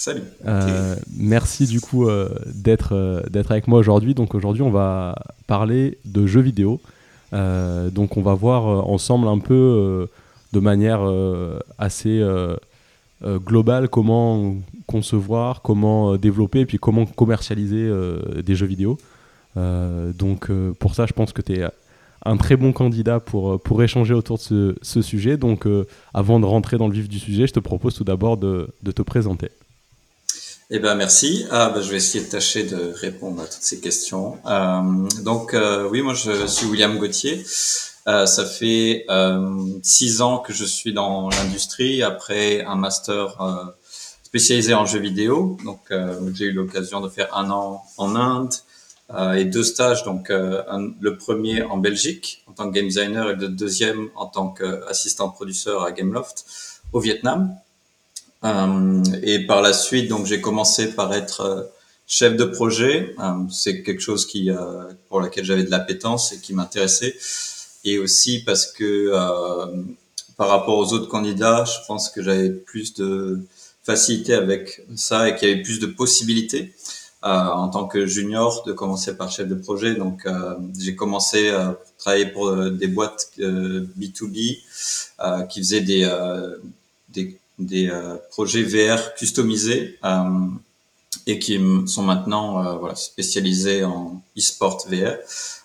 Salut. Euh, merci du coup euh, d'être euh, d'être avec moi aujourd'hui. Donc aujourd'hui on va parler de jeux vidéo. donc on va voir ensemble un peu de manière assez globale comment concevoir, comment développer et puis comment commercialiser des jeux vidéo. donc pour ça je pense que tu es un très bon candidat pour, pour échanger autour de ce, ce sujet. Donc, euh, avant de rentrer dans le vif du sujet, je te propose tout d'abord de, de, te présenter. Eh ben merci. Ah, ben, je vais essayer de tâcher de répondre à toutes ces questions. Euh, donc euh, oui, moi je suis William Gauthier. Euh, ça fait six ans que je suis dans l'industrie après un master spécialisé en jeux vidéo. Donc j'ai eu l'occasion de faire un an en Inde, euh, et deux stages, donc euh, le premier en Belgique en tant que game designer et le deuxième en tant qu'assistant producteur à Gameloft au Vietnam. Euh, et par la suite, donc j'ai commencé par être chef de projet. c'est quelque chose qui pour laquelle j'avais de l'appétence et qui m'intéressait. Et aussi parce que par rapport aux autres candidats, je pense que j'avais plus de facilité avec ça et qu'il y avait plus de possibilités. Euh, en tant que junior de commencer par chef de projet. Donc euh, j'ai commencé à travailler pour euh, des boîtes B2B qui faisaient des, des, des projets VR customisés et qui sont maintenant voilà, spécialisés en e-sport VR.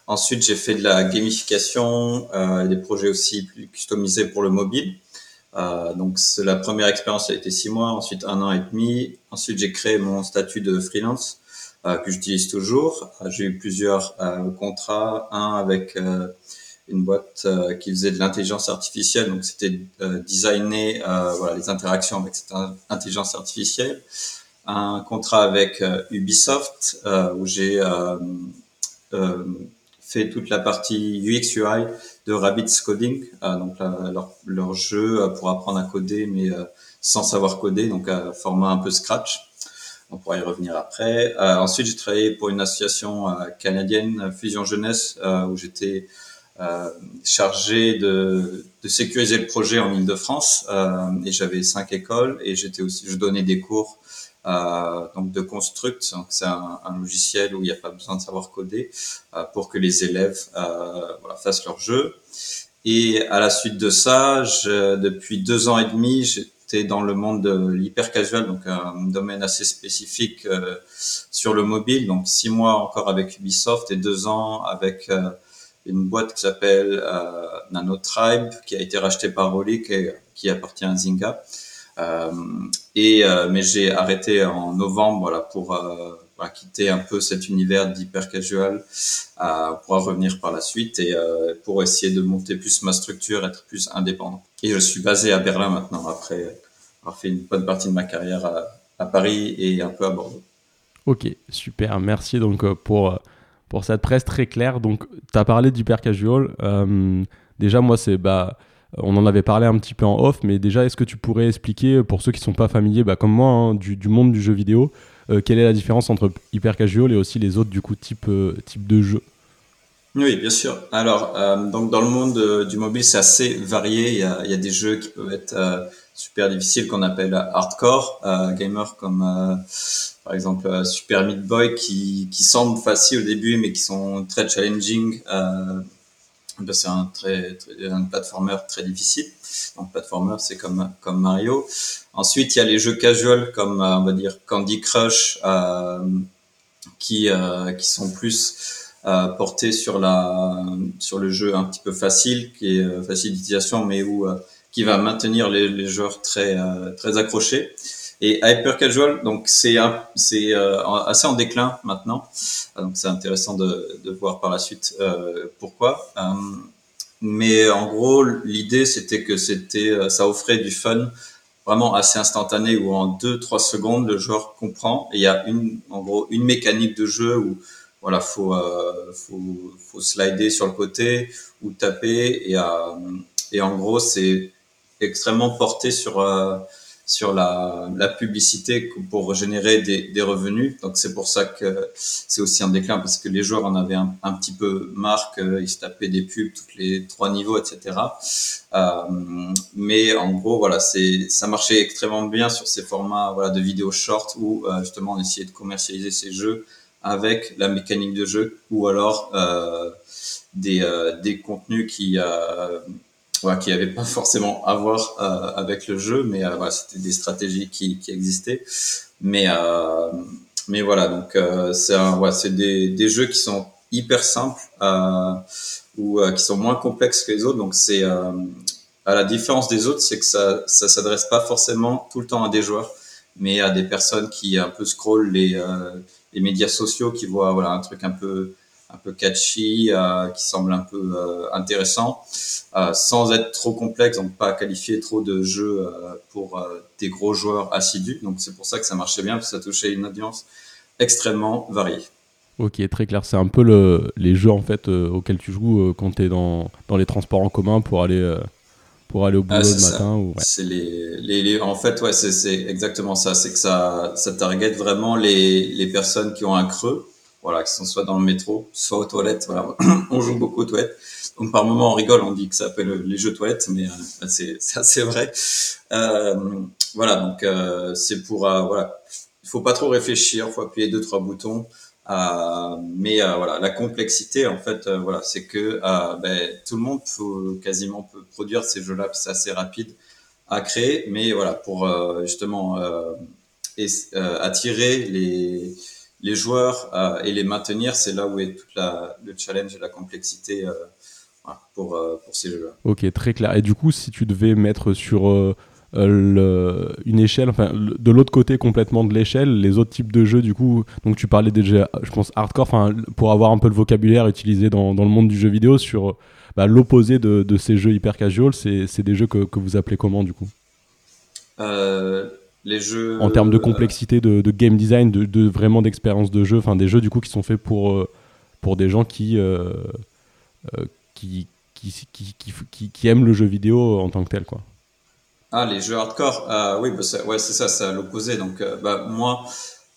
Ensuite, j'ai fait de la gamification, euh, des projets aussi plus customisés pour le mobile. Euh, donc la première expérience a été six mois, ensuite un an et demi. Ensuite, j'ai créé mon statut de freelance euh, que j'utilise toujours. Euh, j'ai eu plusieurs euh, contrats, un avec une boîte qui faisait de l'intelligence artificielle, donc c'était designer voilà, les interactions avec cette intelligence artificielle. Un contrat avec Ubisoft où j'ai fait toute la partie UX UI de Rabbit's Coding, donc leur, leur, jeu pour apprendre à coder mais sans savoir coder, donc à format un peu Scratch on pourra y revenir après. Euh, ensuite, j'ai travaillé pour une association euh, canadienne, Fusion Jeunesse, euh, où j'étais chargé de, de, sécuriser le projet en Ile-de-France. et j'avais cinq écoles et j'étais aussi, je donnais des cours donc de Construct. C'est un, un, logiciel où il n'y a pas besoin de savoir coder pour que les élèves voilà, fassent leur jeu. Et à la suite de ça, je, depuis deux ans et demi, j'ai dans le monde de l'hyper casual, donc un domaine assez spécifique euh, sur le mobile. Donc six mois encore avec Ubisoft et deux ans avec euh, une boîte qui s'appelle euh, NanoTribe, qui a été rachetée par Rolik et qui appartient à Zynga. et mais j'ai arrêté en novembre, pour voilà, quitter un peu cet univers d'hyper casual euh, pour revenir par la suite et euh, pour essayer de monter plus ma structure, être plus indépendant. Et je suis basé à Berlin maintenant après avoir fait une bonne partie de ma carrière à, Paris et un peu à Bordeaux. Ok, super. Merci donc euh, pour, euh, pour cette presse très claire. Donc, tu as parlé d'hyper casual. Euh, déjà, moi, c'est. Bah, on en avait parlé un petit peu en off, mais déjà, est-ce que tu pourrais expliquer, pour ceux qui ne sont pas familiers, bah, comme moi, hein, du, monde du jeu vidéo, euh, quelle est la différence entre hyper casual et aussi les autres du coup type, euh, type de jeu? Oui, bien sûr. Alors, euh, donc dans le monde du mobile, c'est assez varié. Il y, a, il y a, des jeux qui peuvent être super difficiles qu'on appelle hardcore euh, gamers, comme par exemple Super Meat Boy, qui, qui semblent faciles au début, mais qui sont très challenging. c'est un très, un platformer très difficile. Donc, platformer, c'est comme comme Mario. Ensuite, il y a les jeux casual comme euh, on va dire Candy Crush euh, qui euh, qui sont plus euh, portés sur la sur le jeu un petit peu facile qui est euh, facile d'utilisation mais où qui va maintenir les, les joueurs très très accrochés. Et hyper casual, donc c'est c'est assez en déclin maintenant. Donc c'est intéressant de, de voir par la suite pourquoi. mais en gros, l'idée c'était que c'était ça offrait du fun vraiment assez instantané où en 2-3 secondes le joueur comprend et il y a une en gros une mécanique de jeu où voilà faut euh, faut, faut slider sur le côté ou taper et et en gros c'est extrêmement porté sur euh, sur la, la, publicité pour générer des, revenus. Donc c'est pour ça que c'est aussi un déclin parce que les joueurs en avaient un, un petit peu marre qu'ils se tapaient des pubs tous les trois niveaux, etc. Euh, mais en gros, voilà, c'est ça marchait extrêmement bien sur ces formats voilà de vidéos short où euh, justement on essayait de commercialiser ces jeux avec la mécanique de jeu ou alors euh, des, euh, des contenus qui euh, qui n'avaient pas forcément à voir avec le jeu, mais c'était des stratégies qui, qui existaient. Mais mais voilà, donc c'est des, des jeux qui sont hyper simples ou qui sont moins complexes que les autres. Donc c'est à la différence des autres, c'est que ça ça s'adresse pas forcément tout le temps à des joueurs, mais à des personnes qui un peu scrollent les les médias sociaux, qui voient voilà un truc un peu un peu catchy, euh, qui semble un peu euh, intéressant, euh, sans être trop complexe, donc pas qualifier trop de jeux pour des gros joueurs assidus. Donc c'est pour ça que ça marchait bien, parce que ça touchait une audience extrêmement variée. Ok, très clair. C'est un peu le, les jeux en fait auxquels tu joues quand tu es dans, dans, les transports en commun pour aller pour aller au boulot ah, le matin ou c'est les, les, en fait ouais c'est exactement ça c'est que ça ça target vraiment les, les personnes qui ont un creux voilà, que ce soit dans le métro, soit aux toilettes. Voilà, on joue beaucoup aux toilettes. Donc par moment on rigole, on dit que ça s'appelle les jeux toilettes, mais euh, c'est assez vrai. Euh, voilà, donc euh, c'est pour euh, voilà, il faut pas trop réfléchir, faut appuyer deux trois boutons. Euh, mais euh, voilà, la complexité en fait, voilà, c'est que ben, tout le monde peut quasiment peut produire ces jeux-là, c'est assez rapide à créer, mais voilà, pour justement et, attirer les les joueurs euh, et les maintenir, c'est là où est tout le challenge et la complexité euh, pour, euh, pour ces jeux-là. Ok, très clair. Et du coup, si tu devais mettre sur une échelle, enfin, de l'autre côté complètement de l'échelle, les autres types de jeux, du coup, donc tu parlais déjà, je pense, hardcore, enfin, pour avoir un peu le vocabulaire utilisé dans, dans le monde du jeu vidéo, sur bah, l'opposé de, de, ces jeux hyper casual, c'est des jeux que, que, vous appelez comment, du coup? Jeux. En termes de complexité de, game design, de, vraiment d'expérience de jeu, enfin des jeux du coup qui sont faits pour, euh, pour des gens qui, euh, euh, qui, qui, qui, qui, aiment le jeu vidéo en tant que tel. Quoi. Ah, les jeux hardcore, oui, bah, ouais, c'est ça, c'est à l'opposé. Donc, bah, moi,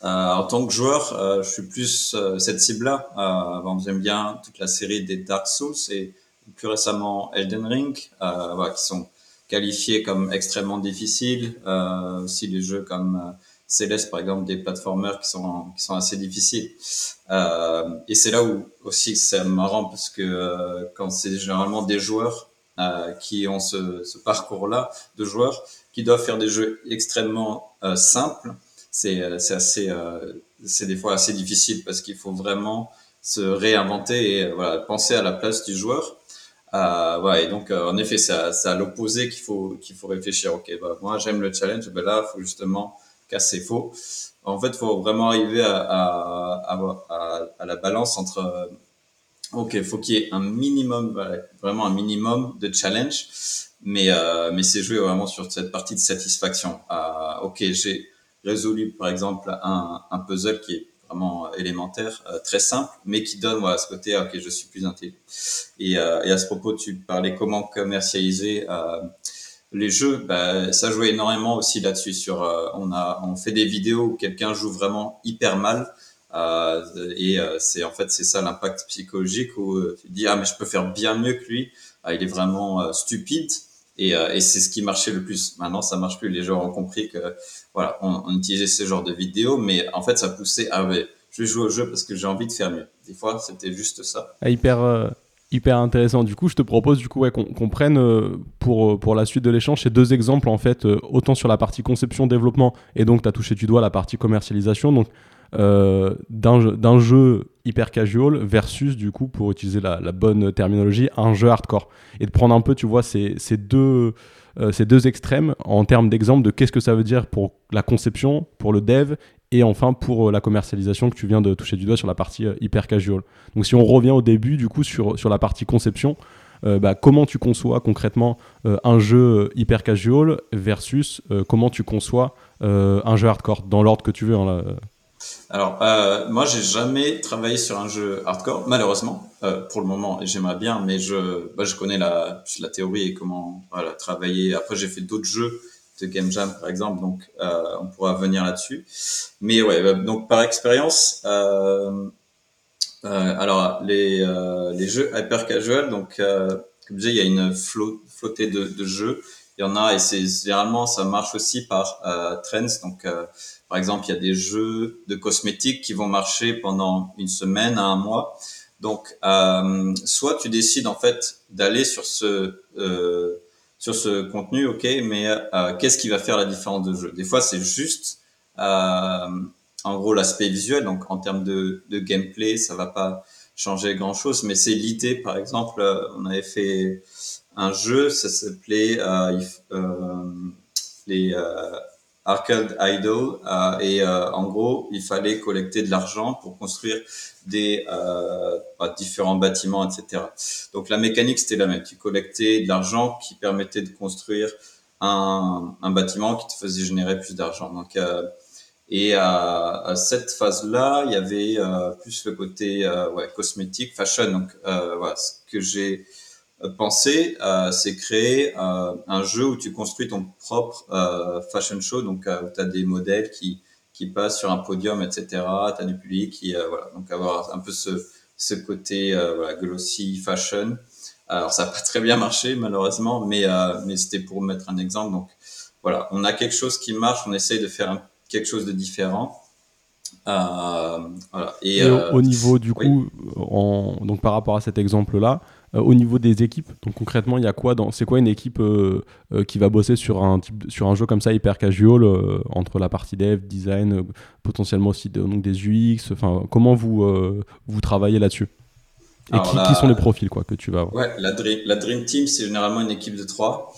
en tant que joueur, je suis plus cette cible-là. J'aime bien toute la série des Dark Souls et plus récemment Elden Ring, qui sont qualifiés comme extrêmement difficiles. Euh, aussi des jeux comme euh, Céleste, par exemple, des platformers qui sont qui sont assez difficiles. Euh, et c'est là où aussi c'est marrant parce que euh, quand c'est généralement des joueurs euh, qui ont ce, ce parcours-là de joueurs qui doivent faire des jeux extrêmement euh, simples, c'est c'est assez c'est des fois assez difficile parce qu'il faut vraiment se réinventer et voilà penser à la place du joueur euh, ouais, et donc, euh, en effet, c'est à, l'opposé qu'il faut, qu'il faut réfléchir. Ok, bah, moi, j'aime le challenge. Ben là, faut justement casser faux. En fait, faut vraiment arriver à, à, à, à la balance entre. Ok, faut qu'il y ait un minimum, vraiment un minimum de challenge, mais euh, mais c'est joué vraiment sur cette partie de satisfaction. Euh, ok, j'ai résolu par exemple un, puzzle qui est vraiment euh, élémentaire, euh, très simple, mais qui donne voilà, ce côté, ok, je suis plus intelligent. Et, euh, et à ce propos, tu parlais comment commercialiser les jeux, bah, ça jouait énormément aussi là-dessus. Sur, on a, on fait des vidéos où quelqu'un joue vraiment hyper mal, et c'est en fait c'est ça l'impact psychologique où tu dis ah mais je peux faire bien mieux que lui. Ah, il est vraiment stupide. Et, et c'est ce qui marchait le plus. Maintenant, ça marche plus. Les gens ont compris que voilà, on, utilisait ce genre de vidéos, mais en fait, ça poussait à, ouais, je jouer au jeu parce que j'ai envie de faire mieux. Des fois, c'était juste ça. Ah, hyper, euh, hyper intéressant. Du coup, je te propose du coup ouais, qu'on prenne euh, pour, euh, pour la suite de l'échange ces deux exemples, en fait, autant sur la partie conception, développement, et donc tu as touché du doigt la partie commercialisation. Donc, d'un jeu hyper casual versus du coup pour utiliser la, bonne terminologie un jeu hardcore et de prendre un peu tu vois ces, deux euh, ces deux extrêmes en termes d'exemple de qu'est-ce que ça veut dire pour la conception, pour le dev et enfin pour euh, la commercialisation que tu viens de toucher du doigt sur la partie euh, hyper casual. Donc si on revient au début du coup sur, sur la partie conception, bah, comment tu conçois concrètement un jeu hyper casual versus comment tu conçois un jeu hardcore, dans l'ordre que tu veux. Hein, alors, euh, moi, j'ai jamais travaillé sur un jeu hardcore, malheureusement, euh, pour le moment, et j'aimerais bien, mais je, bah, je connais la, théorie et comment travailler. Après, j'ai fait d'autres jeux de Game Jam, par exemple, donc euh, on pourra venir là-dessus. Mais ouais, bah, donc par expérience, euh, euh, alors les, euh, les jeux hyper casual, donc comme je disais, il y a une flot, flottée de, de jeux. Il y en a, et c'est généralement ça marche aussi par trends, donc par exemple, il y a des jeux de cosmétiques qui vont marcher pendant une semaine à un mois. Donc, euh, soit tu décides en fait d'aller sur ce euh, sur ce contenu, ok, mais euh, qu'est-ce qui va faire la différence de jeu? Des fois, c'est juste euh, en gros l'aspect visuel. Donc, en termes de, de gameplay, ça va pas changer grand chose, mais c'est l'idée. Par exemple, euh, on avait fait un jeu, ça s'appelait euh, les Arcade Idol euh, et euh, en gros il fallait collecter de l'argent pour construire des euh, bah, différents bâtiments etc donc la mécanique c'était la même. Tu collectais de l'argent qui permettait de construire un, bâtiment qui te faisait générer plus d'argent. Donc et à, cette phase là il y avait plus le côté cosmétique fashion. Donc ce que j'ai penser, euh, c'est créer euh, un jeu où tu construis ton propre euh, fashion show, donc où tu as des modèles qui, qui passent sur un podium, etc. Tu as du public, qui, voilà, donc avoir un peu ce, ce côté voilà, glossy fashion. Alors ça n'a pas très bien marché malheureusement, mais, mais c'était pour mettre un exemple. Donc voilà, on a quelque chose qui marche, on essaye de faire quelque chose de différent. Euh, voilà. Et, au, niveau du coup, en, donc par rapport à cet exemple-là, au niveau des équipes. Donc concrètement, il y a quoi dans C'est quoi une équipe euh, euh, qui va bosser sur un type, sur un jeu comme ça hyper casual entre la partie dev, design, potentiellement aussi donc des UX. Enfin, comment vous vous travaillez là-dessus? Et qui, sont les profils quoi que tu vas avoir? Ouais, la dream, la dream team c'est généralement une équipe de trois.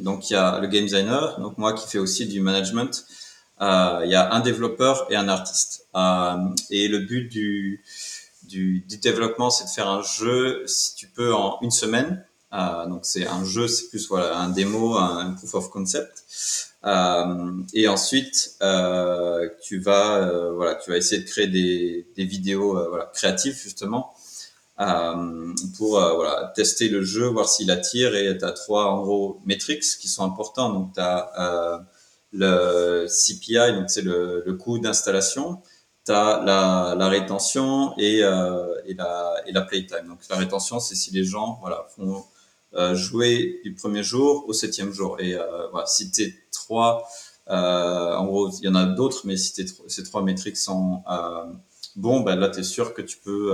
donc il y a le game designer, donc moi qui fais aussi du management. Il y a un développeur et un artiste. et le but du du, développement, c'est de faire un jeu, si tu peux, en une semaine. Euh, donc c'est un jeu, c'est plus voilà un démo, un, proof of concept. Euh, et ensuite, euh, tu vas voilà, tu vas essayer de créer des, vidéos voilà créatives justement pour voilà tester le jeu, voir s'il attire. Et tu as trois en gros métriques qui sont importants. Donc tu as le CPI, donc c'est le coût d'installation tu as la, la, rétention et, euh, et, la, et la playtime. Donc la rétention, c'est si les gens voilà, font euh, jouer du premier jour au septième jour. Et euh, voilà, si tes trois, euh, en gros, il y en a d'autres, mais si tes, ces trois métriques sont bons, ben là, tu es sûr que tu peux,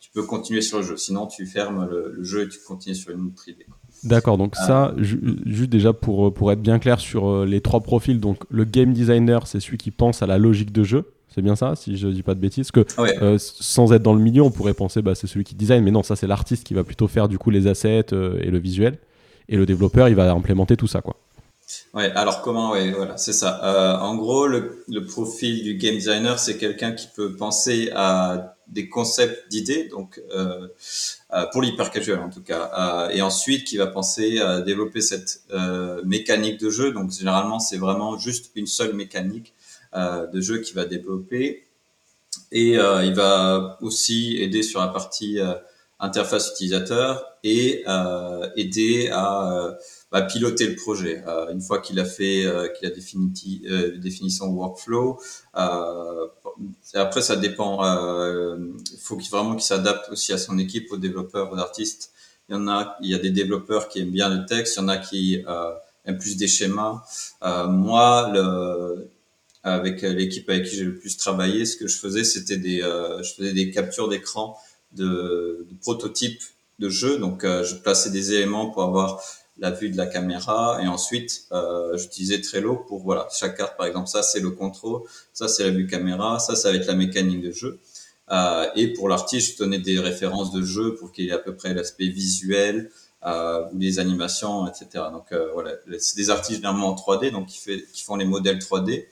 tu peux continuer sur le jeu. Sinon, tu fermes le, le jeu et tu continues sur une autre idée. D'accord, donc ça, juste déjà pour, pour être bien clair sur les trois profils, donc le game designer, c'est celui qui pense à la logique de jeu, c'est bien ça, si je dis pas de bêtises. Que euh, sans être dans le milieu, on pourrait penser bah, c'est celui qui design, mais non, ça c'est l'artiste qui va plutôt faire du coup les assets euh, et le visuel, et le développeur il va implémenter tout ça quoi. Ouais, alors comment Ouais, voilà, c'est ça. Euh, en gros, le, le, profil du game designer, c'est quelqu'un qui peut penser à des concepts d'idées, donc euh, pour l'hyper casual en tout cas, et ensuite qui va penser à développer cette mécanique de jeu. Donc généralement, c'est vraiment juste une seule mécanique de jeu qu'il va développer. Et euh, il va aussi aider sur la partie euh, interface utilisateur et aider à bah, piloter le projet. une fois qu'il a fait, qu'il a défini, défini son workflow, après ça dépend. Il faut vraiment qu'il s'adapte aussi à son équipe, aux développeurs, aux artistes. Il y en a, il y a des développeurs qui aiment bien le texte, il y en a qui aiment plus des schémas. moi, le, avec l'équipe avec qui j'ai le plus travaillé, ce que je faisais, c'était des, euh, je faisais des captures d'écran de, de, prototypes de jeux. Donc, euh, je plaçais des éléments pour avoir la vue de la caméra et ensuite euh, j'utilisais Trello pour voilà chaque carte. Par exemple ça c'est le contrôle ça c'est la vue caméra ça ça va être la mécanique de jeu. Euh, et pour l'artiste je donnais des références de jeu pour qu'il y ait à peu près l'aspect visuel euh, ou les animations etc donc euh, voilà c'est des artistes généralement en 3D donc qui fait qui font les modèles 3D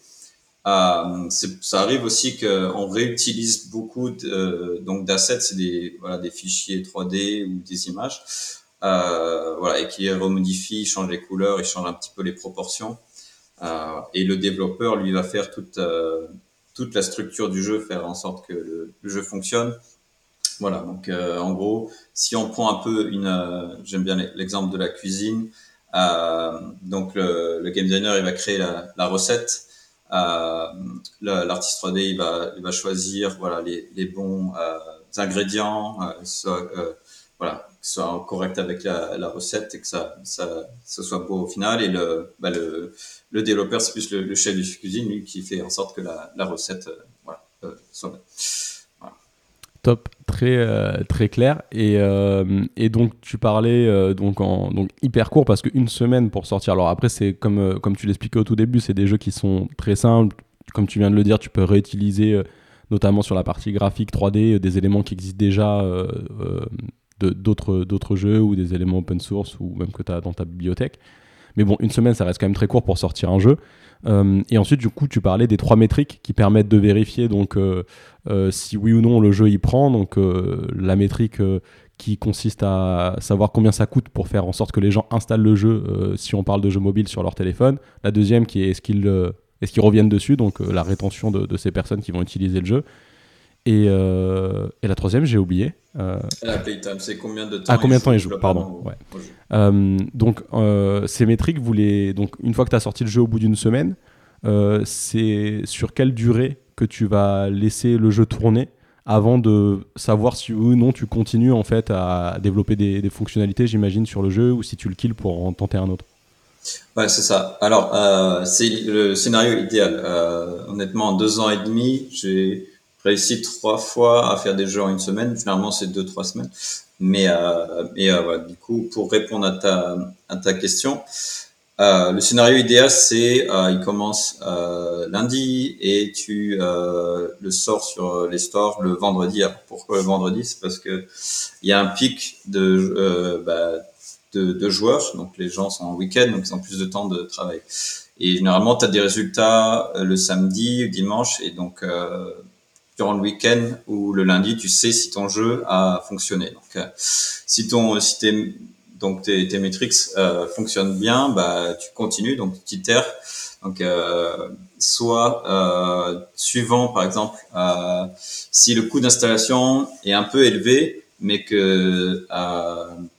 euh, ça arrive aussi qu'on réutilise beaucoup de, euh, donc d'assets, c'est des voilà des fichiers 3D ou des images. voilà, et qui remodifie, change les couleurs, il change un petit peu les proportions. et le développeur, lui, va faire toute toute la structure du jeu, faire en sorte que le, jeu fonctionne. Voilà, donc en gros, si on prend un peu une, j'aime bien l'exemple de la cuisine, euh, donc le, le, game designer il va créer la, la recette, euh, l'artiste 3D il va, il va choisir voilà les, les bons euh, ingrédients, soit, voilà, que ce soit correct avec la, la, recette et que ça, ça, ça soit beau au final. Et le, bah le, le développeur, c'est plus le, chef de cuisine, lui, qui fait en sorte que la, la recette voilà, soit bonne. Top, très, euh, très clair. Et, euh, et, donc, tu parlais euh, donc en donc hyper court parce qu'une semaine pour sortir. Alors, après, c'est comme, comme tu l'expliquais au tout début, c'est des jeux qui sont très simples. Comme tu viens de le dire, tu peux réutiliser, notamment sur la partie graphique 3D, des éléments qui existent déjà d'autres jeux ou des éléments open source ou même que tu as dans ta bibliothèque. Mais bon, une semaine, ça reste quand même très court pour sortir un jeu. Euh, et ensuite, du coup, tu parlais des trois métriques qui permettent de vérifier donc euh, euh, si oui ou non le jeu y prend. Donc la métrique qui consiste à savoir combien ça coûte pour faire en sorte que les gens installent le jeu si on parle de jeu mobile sur leur téléphone. La deuxième qui est est-ce qu'ils est-ce qu'ils reviennent dessus, donc la rétention de, ces personnes qui vont utiliser le jeu. Et, euh, et, la troisième, j'ai oublié. Euh, la playtime, c'est combien de temps Ah, combien de temps il joue, pardon. Ouais. Euh, donc, euh, ces métriques, vous les... donc, une fois que tu as sorti le jeu au bout d'une semaine, c'est sur quelle durée que tu vas laisser le jeu tourner avant de savoir si oui ou non tu continues en fait à développer des, des fonctionnalités, j'imagine, sur le jeu ou si tu le kills pour en tenter un autre? Ouais, c'est ça. Alors, c'est le scénario idéal. Honnêtement, en deux ans et demi, j'ai réussi trois fois à faire des jeux en une semaine. Généralement, c'est deux, trois semaines. Mais, euh, mais euh, voilà, du coup, pour répondre à ta, à ta question, euh, le scénario idéal, c'est euh, il commence euh, lundi et tu euh, le sors sur les stores le vendredi. Alors, pourquoi le vendredi? C'est parce que il y a un pic de, bah, de, de, joueurs, donc les gens sont en week-end, donc ils ont plus de temps de travail. Et généralement, tu as des résultats le samedi ou dimanche, et donc durant le week-end ou le lundi, tu sais si ton jeu a fonctionné. Donc, euh, si ton, si tes, donc tes, tes métriques euh, fonctionnent bien, bah tu continues, donc tu itères. Donc, euh, soit suivant, par exemple, si le coût d'installation est un peu élevé, mais que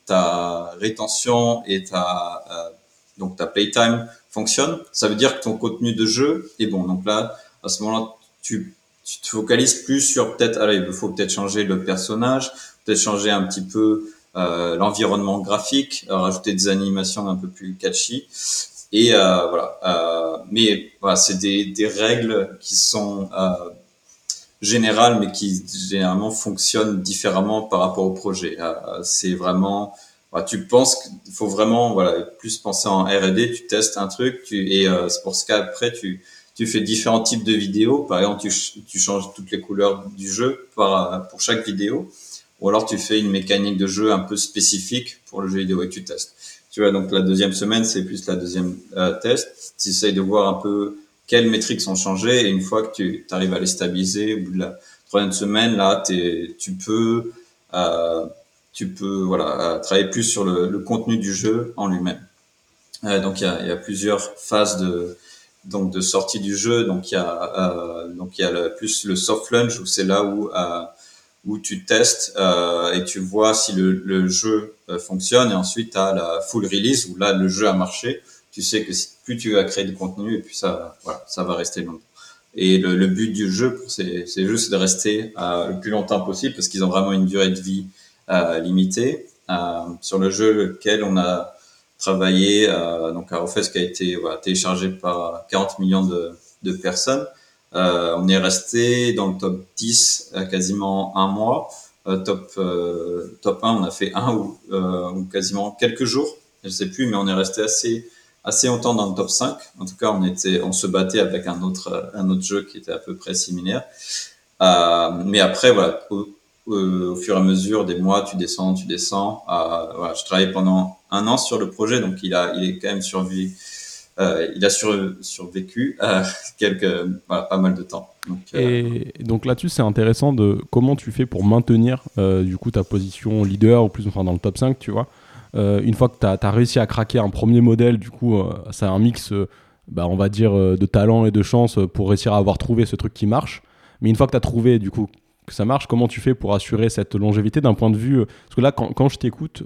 ta rétention et ta donc ta playtime fonctionne, ça veut dire que ton contenu de jeu est bon. Donc là, à ce moment-là, tu tu te focalises plus sur peut-être, alors il faut peut-être changer le personnage, peut-être changer un petit peu euh, l'environnement graphique, rajouter des animations un peu plus catchy. Et euh, voilà. Euh, mais voilà, c'est des, des règles qui sont euh, générales, mais qui généralement fonctionnent différemment par rapport au projet. Euh, c'est vraiment tu penses qu'il faut vraiment voilà plus penser en R&D, tu testes un truc, tu, et euh, c'est pour ce qu'après tu tu fais différents types de vidéos. Par exemple, tu, tu changes toutes les couleurs du jeu par, pour chaque vidéo. Ou alors tu fais une mécanique de jeu un peu spécifique pour le jeu vidéo et tu testes. Tu vois, donc la deuxième semaine, c'est plus la deuxième euh, test. Tu essayes de voir un peu quelles métriques sont changées et une fois que tu arrives à les stabiliser, au bout de la troisième semaine, là, tu peux, euh, tu peux voilà, travailler plus sur le, le contenu du jeu en lui-même. Euh, donc il y a, il y a plusieurs phases de, donc de sortie du jeu. Donc il y a euh, donc il y a le, plus le soft launch où c'est là où euh, où tu testes euh, et tu vois si le, le jeu euh, fonctionne et ensuite tu as la full release où là le jeu a marché. Tu sais que plus tu vas créer du contenu et puis ça voilà ça va rester longtemps. Et le, le but du jeu pour ces, ces jeux c'est de rester euh, le plus longtemps possible parce qu'ils ont vraiment une durée de vie limitée. sur le jeu lequel on a travaillé euh, donc à Refest qui a été téléchargé par 40 millions de, personnes. Euh, on est resté dans le top 10 euh, quasiment un mois. Euh, top euh, top 1, on a fait un ou, ou, quasiment quelques jours, je sais plus, mais on est resté assez assez longtemps dans le top 5. En tout cas, on était on se battait avec un autre un autre jeu qui était à peu près similaire. mais après voilà, euh, au fur et à mesure des mois, tu descends, tu descends. Euh, voilà, je travaillais pendant un an sur le projet, donc il a, il est quand même survécu. Euh, il a sur, survécu euh, quelques, pas mal de temps. Donc, euh, et donc là-dessus, c'est intéressant de comment tu fais pour maintenir du coup ta position leader ou plus enfin dans le top 5, tu vois. une fois que tu as, réussi à craquer un premier modèle, du coup, c'est un mix, bah, on va dire, de talent et de chance pour réussir à avoir trouvé ce truc qui marche. Mais une fois que tu as trouvé, du coup, que ça marche, comment tu fais pour assurer cette longévité d'un point de vue Parce que là, quand, quand je t'écoute,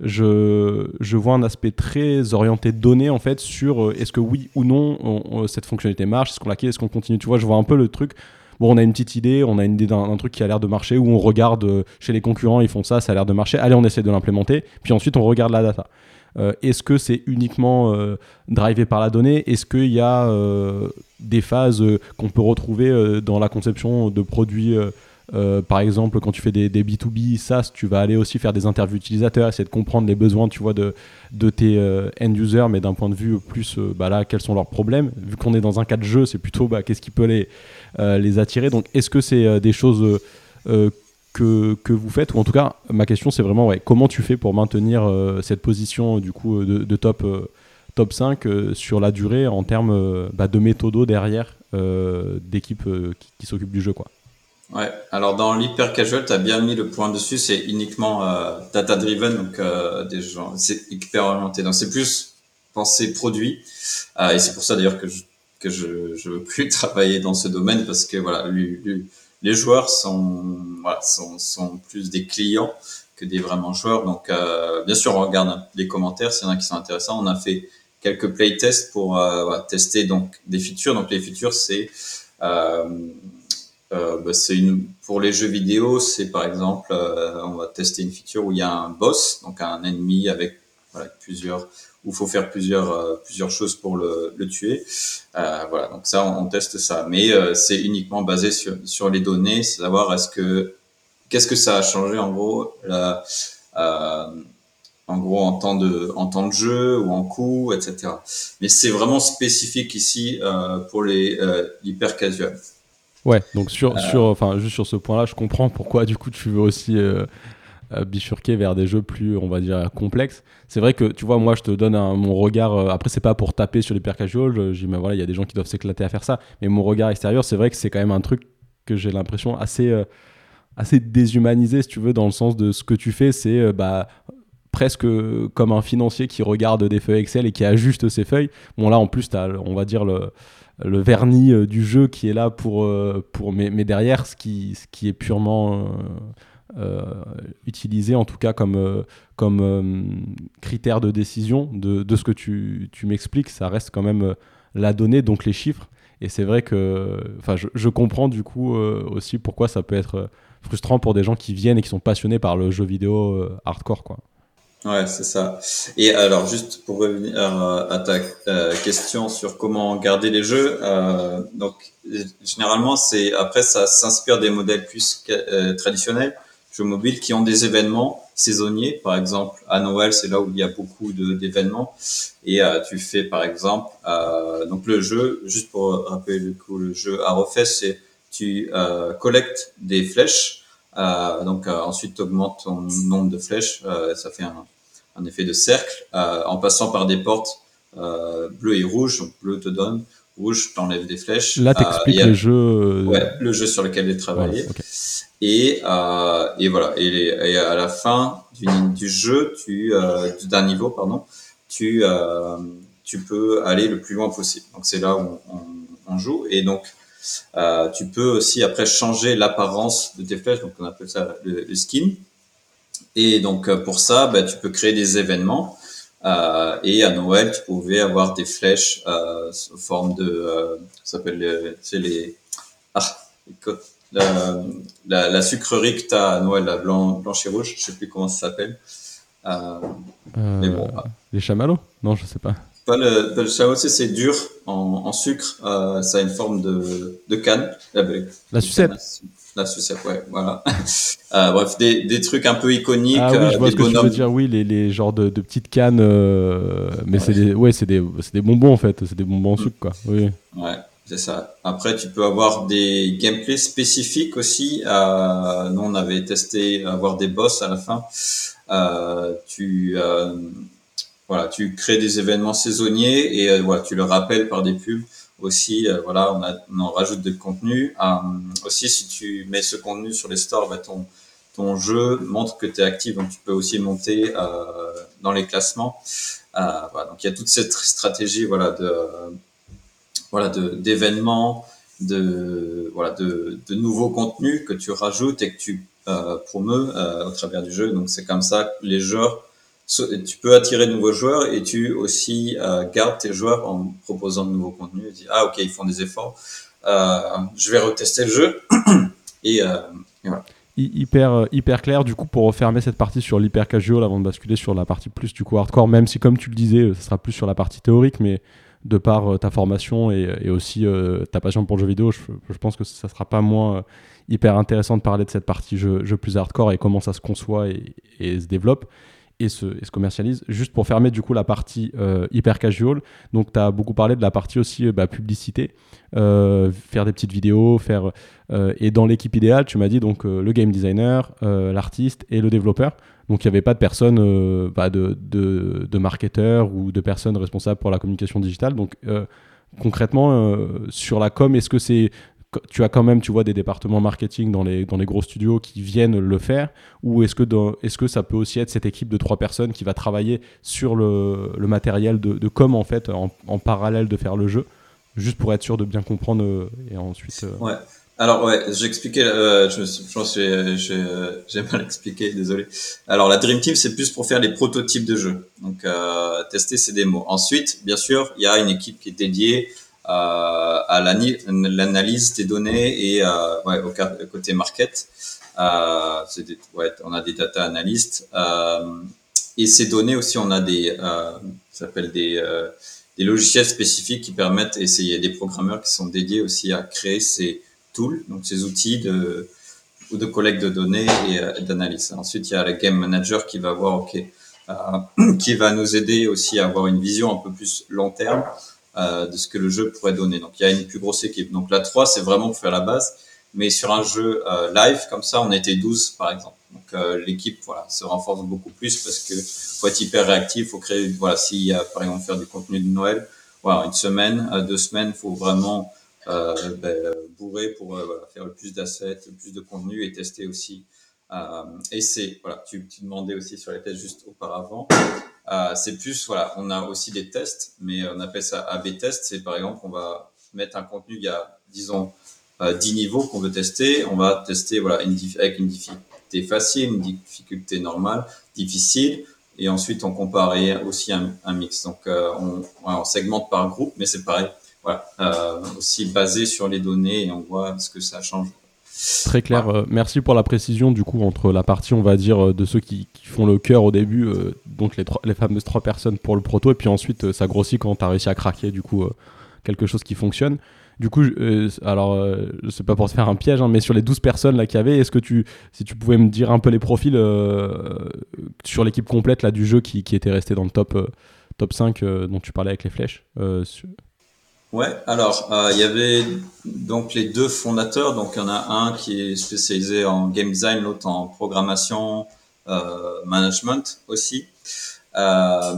je, vois un aspect très orienté données en fait sur est-ce que oui ou non cette fonctionnalité marche, est-ce qu'on la quitte, est-ce qu'on continue. Tu vois, je vois un peu le truc bon, on a une petite idée, on a une idée d'un truc qui a l'air de marcher, ou on regarde euh, chez les concurrents, ils font ça, ça a l'air de marcher, allez, on essaie de l'implémenter, puis ensuite on regarde la data. Euh, est-ce que c'est uniquement euh, drivé par la donnée? Est-ce qu'il y a des phases qu'on peut retrouver dans la conception de produits par exemple, quand tu fais des, des, B2B SaaS, tu vas aller aussi faire des interviews utilisateurs, essayer de comprendre les besoins, tu vois, de, de tes end users, mais d'un point de vue plus, bah là, quels sont leurs problèmes. Vu qu'on est dans un cas de jeu, c'est plutôt, bah, qu'est-ce qui peut les, euh, les attirer. Donc, est-ce que c'est euh, des choses euh, que, que, vous faites? Ou en tout cas ma question c'est vraiment ouais, comment tu fais pour maintenir cette position du coup de, top top 5 sur la durée en termes bah, de méthodo derrière d'équipe qui, qui s'occupe du jeu quoi? Ouais, alors dans l'hyper casual, tu as bien mis le point dessus, c'est uniquement data driven, donc des gens, c'est hyper orienté. Donc c'est plus penser produit, et c'est pour ça d'ailleurs que je que je je veux plus travailler dans ce domaine parce que voilà les joueurs sont voilà sont sont plus des clients que des vraiment joueurs. Donc euh, bien sûr on regarde les commentaires s'il y en a qui sont intéressants. On a fait quelques playtests pour euh, tester donc des features. Donc les features c'est euh, euh, bah, c'est une pour les jeux vidéo c'est par exemple euh, on va tester une feature où il y a un boss donc un ennemi avec voilà, plusieurs où faut faire plusieurs euh, plusieurs choses pour le, le tuer. Euh, voilà, donc ça on, teste ça, mais euh, c'est uniquement basé sur sur les données, savoir est-ce que qu'est-ce que ça a changé en gros la, euh, en gros en temps de en temps de jeu ou en coût, etc. Mais c'est vraiment spécifique ici euh, pour les hyper casual. Ouais, donc sur sur enfin juste sur ce point-là, je comprends pourquoi du coup tu veux aussi euh, bifurquer vers des jeux plus, on va dire, complexes. C'est vrai que, tu vois, moi, je te donne mon regard. Euh, après, c'est pas pour taper sur l'hyper casual. Je, voilà, il y a des gens qui doivent s'éclater à faire ça. Mais mon regard extérieur, c'est vrai que c'est quand même un truc que j'ai l'impression assez, euh, assez déshumanisé, si tu veux, dans le sens de ce que tu fais, c'est bah, presque comme un financier qui regarde des feuilles Excel et qui ajuste ses feuilles. Bon, là, en plus, tu as, on va dire, le, le vernis du jeu qui est là pour, pour mais, derrière, ce qui, ce qui est purement euh, utilisé en tout cas comme, euh, euh, critère de décision de, ce que tu, m'expliques, ça reste quand même la donnée, donc les chiffres. Et c'est vrai que je, comprends du coup aussi pourquoi ça peut être frustrant pour des gens qui viennent et qui sont passionnés par le jeu vidéo hardcore. Quoi. Ouais, c'est ça. Et alors, juste pour revenir à ta question sur comment garder les jeux, euh, donc généralement, c'est après ça s'inspire des modèles plus traditionnels jeux mobiles qui ont des événements saisonniers. Par exemple, à Noël, c'est là où il y a beaucoup d'événements. Et euh, tu fais, par exemple, euh, donc le jeu, juste pour rappeler le coup, le jeu à refaire, c'est tu euh, collectes des flèches. Euh, donc euh, ensuite, tu augmentes ton nombre de flèches. ça fait un, un, effet de cercle en passant par des portes bleues et rouges. Donc bleu te donne rouge, t'enlèves des flèches. Là, t'expliques le jeu. Ouais, le jeu sur lequel j'ai travaillé. Et, euh, et voilà. Et, et, à la fin du, du jeu, tu euh, d'un niveau, pardon, tu euh, tu peux aller le plus loin possible. Donc c'est là où on, on, joue. Et donc euh, tu peux aussi après changer l'apparence de tes flèches. Donc on appelle ça le, skin. Et donc euh, pour ça, bah, tu peux créer des événements. Euh, et à Noël, tu pouvais avoir des flèches euh, sous forme de, euh, ça s'appelle, c'est les, ah, la, la, la, sucrerie que tu as à Noël, la blanc, blanche et rouge, je sais plus comment ça s'appelle. Mais bon. Ah. Les chamallows? Non, je sais pas. Le, le chamallow, c'est dur en, en sucre. Euh, ça a une forme de, de canne. La sucette. La sucette, ouais, voilà. euh, bref, des, des trucs un peu iconiques. Ah oui, je vois ce que tu veux dire. Oui, les, les genres de, de petites cannes. Euh, mais ouais. c'est des, ouais, c'est des, c'est des bonbons en fait. C'est des bonbons en sucre, quoi. Oui. Ouais. C'est ça. Après, tu peux avoir des gameplays spécifiques aussi. Euh, nous, on avait testé avoir des boss à la fin. Euh, tu, euh, voilà, tu crées des événements saisonniers et euh, voilà, tu le rappelles par des pubs. Aussi, euh, voilà, on, a, on en rajoute de contenu. Euh, aussi, si tu mets ce contenu sur les stores, bah, ton, ton jeu montre que tu es actif, donc tu peux aussi monter dans les classements. voilà, donc il y a toute cette stratégie voilà de voilà d'événements, de, voilà de, de, nouveaux contenus que tu rajoutes et que tu euh, promeus au travers du jeu. Donc c'est comme ça que les joueurs tu peux attirer de nouveaux joueurs et tu aussi euh, gardes tes joueurs en proposant de nouveaux contenus. Tu dis, ah ok, ils font des efforts, euh, je vais retester le jeu. et, euh, voilà. Hyper, hyper clair, du coup, pour refermer cette partie sur l'hyper casual avant de basculer sur la partie plus du coup hardcore, même si, comme tu le disais, ça sera plus sur la partie théorique, mais de par ta formation et, et aussi ta passion pour le jeu vidéo, je, pense que ça sera pas moins hyper intéressant de parler de cette partie jeu, plus hardcore et comment ça se conçoit et, et se développe et se, commercialise. Juste pour fermer du coup la partie euh, hyper casual, donc tu as beaucoup parlé de la partie aussi euh, bah, publicité, euh, faire des petites vidéos, faire et dans l'équipe idéale, tu m'as dit donc le game designer, l'artiste et le développeur. Donc il n'y avait pas de personnes, bah, de, de, marketeurs ou de personnes responsables pour la communication digitale. Donc concrètement, sur la com, est-ce que c'est tu as quand même, tu vois, des départements marketing dans les, dans les gros studios qui viennent le faire Ou est-ce que, est que ça peut aussi être cette équipe de trois personnes qui va travailler sur le, le matériel de, de, com, en fait, en, en, parallèle de faire le jeu Juste pour être sûr de bien comprendre euh, et ensuite. Euh, ouais. Alors ouais, j'expliquais, euh, je, je pense que j'ai mal expliqué, désolé. Alors la Dream Team, c'est plus pour faire les prototypes de jeux, donc euh, tester ces démos. Ensuite, bien sûr, il y a une équipe qui est dédiée euh, à l'analyse des données et euh, ouais, au côté market. Euh, des, ouais, on a des data analystes et ces données aussi, on a des, s'appelle des des logiciels spécifiques qui permettent, et a des programmeurs qui sont dédiés aussi à créer ces tools, donc ces outils de, ou de collecte de données et, d'analyse. Ensuite, il y a le game manager qui va voir, OK, euh, qui va nous aider aussi à avoir une vision un peu plus long terme euh, de ce que le jeu pourrait donner. Donc il y a une plus grosse équipe. Donc la 3, c'est vraiment pour faire la base. Mais sur un jeu euh, live, comme ça, on était 12 par exemple. Donc euh, l'équipe voilà, se renforce beaucoup plus parce que faut être hyper réactif, faut créer, voilà, a par exemple faire du contenu de Noël, voilà, une semaine, deux semaines, faut vraiment euh, ben, bourrer pour voilà, faire le plus d'assets, le plus de contenu et tester aussi. et c'est, voilà, tu, tu demandais aussi sur les tests juste auparavant. Euh, c'est plus, voilà, on a aussi des tests, mais on appelle ça A-B test. C'est par exemple, on va mettre un contenu, il y a, disons, euh, 10 niveaux qu'on veut tester. On va tester, voilà, une avec une difficulté facile, une difficulté normale, difficile. Et ensuite, on compare aussi un, un mix. Donc, euh, on, on, segmente par groupe, mais c'est pareil. Voilà, euh, aussi basé sur les données et on voit ce que ça change Très clair. Euh, merci pour la précision du coup entre la partie on va dire euh, de ceux qui, font le cœur au début, euh, donc les, les fameuses trois personnes pour le proto, et puis ensuite ça grossit quand tu as réussi à craquer du coup quelque chose qui fonctionne. Du coup, alors je sais pas pour se faire un piège, hein, mais sur les 12 personnes là qu'il y avait, est-ce que tu, si tu pouvais me dire un peu les profils sur l'équipe complète là du jeu qui, qui était resté dans le top top 5 dont tu parlais avec les flèches Ouais, alors euh, il y avait donc les deux fondateurs, donc il y en a un qui est spécialisé en game design, l'autre en programmation, euh, management aussi. Euh,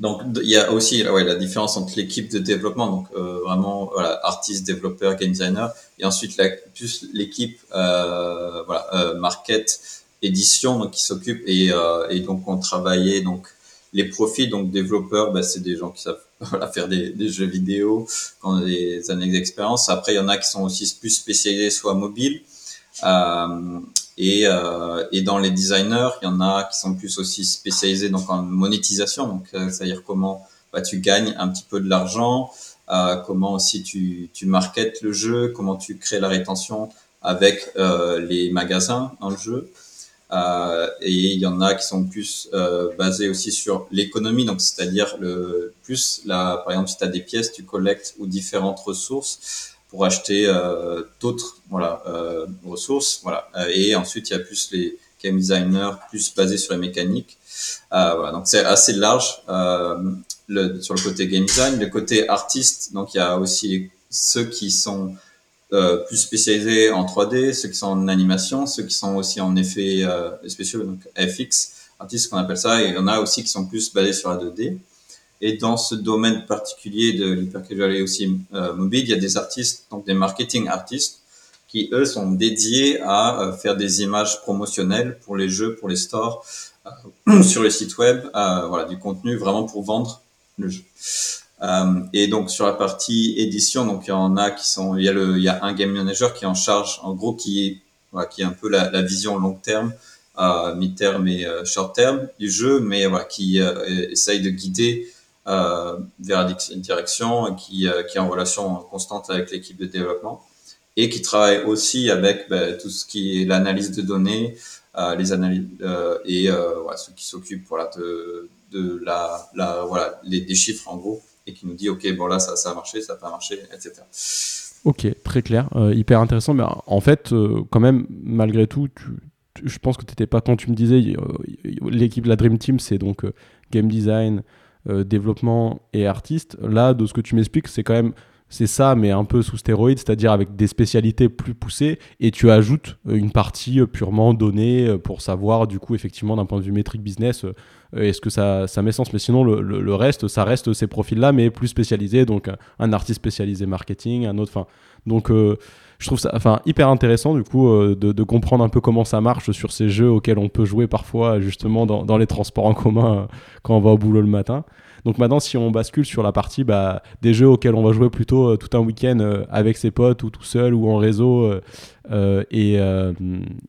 donc il y a aussi ouais, la différence entre l'équipe de développement, donc euh, vraiment voilà, artiste, développeur, game designer, et ensuite la, plus l'équipe euh, voilà, market, édition, donc qui s'occupe et, et donc on travaillait donc les profils, donc développeurs, bah, c'est des gens qui savent voilà, faire des, des, jeux vidéo, qui ont des années d'expérience. Après, il y en a qui sont aussi plus spécialisés, soit mobile. Euh, et, euh, et dans les designers, il y en a qui sont plus aussi spécialisés donc en monétisation, donc euh, c'est-à-dire comment bah, tu gagnes un petit peu de l'argent, euh, comment aussi tu, tu marketes le jeu, comment tu crées la rétention avec euh, les magasins dans le jeu. Euh, et il y en a qui sont plus euh, basés aussi sur l'économie, donc c'est-à-dire le plus là, par exemple, si tu as des pièces, tu collectes ou différentes ressources pour acheter euh, d'autres voilà ressources, voilà. Et ensuite il y a plus les game designers plus basés sur la mécanique. voilà, donc c'est assez large sur le côté game design, le côté artiste. Donc il y a aussi ceux qui sont euh, plus spécialisés en 3D, ceux qui sont en animation, ceux qui sont aussi en effets euh, spéciaux, donc FX, artistes qu'on appelle ça, et il y en a aussi qui sont plus basés sur la 2D. Et dans ce domaine particulier de l'hypercasual et aussi euh, mobile, il y a des artistes, donc des marketing artistes, qui eux sont dédiés à faire des images promotionnelles pour les jeux, pour les stores, sur le site web, voilà, du contenu vraiment pour vendre le jeu. Euh, et donc sur la partie édition, donc il y en a qui sont, il y a le, il y a un game manager qui en charge, en gros, qui est, voilà, qui est un peu la, la vision long terme, euh, mi-terme et euh, short terme du jeu, mais voilà, qui euh, essaye de guider vers la direction, qui, qui est en relation constante avec l'équipe de développement et qui travaille aussi avec ben, tout ce qui est l'analyse de données, les analyses et voilà, ceux qui s'occupent voilà de de la, la voilà les, des chiffres en gros et qui nous dit ok bon là ça, a marché, ça n'a pas marché, etc. Ok, très clair, euh, hyper intéressant. Mais en fait, euh, quand même, malgré tout, je pense que tu n'étais pas quand tu me disais euh, l'équipe la Dream Team, c'est donc game design, développement et artiste. Là, de ce que tu m'expliques, c'est quand même c'est ça, mais un peu sous stéroïdes, c'est-à-dire avec des spécialités plus poussées, et tu ajoutes une partie purement donnée pour savoir, du coup, effectivement, d'un point de vue métrique business, euh, est-ce que ça, ça met sens Mais sinon, le, le, reste, ça reste ces profils-là, mais plus spécialisés. Donc, un, artiste spécialisé marketing, un autre. Fin, donc, euh, je trouve ça enfin, hyper intéressant, du coup, euh, de, de, comprendre un peu comment ça marche sur ces jeux auxquels on peut jouer parfois, justement, dans, dans les transports en commun quand on va au boulot le matin. Donc maintenant, si on bascule sur la partie bah, des jeux auxquels on va jouer plutôt tout un week-end avec ses potes ou tout seul ou en réseau, et,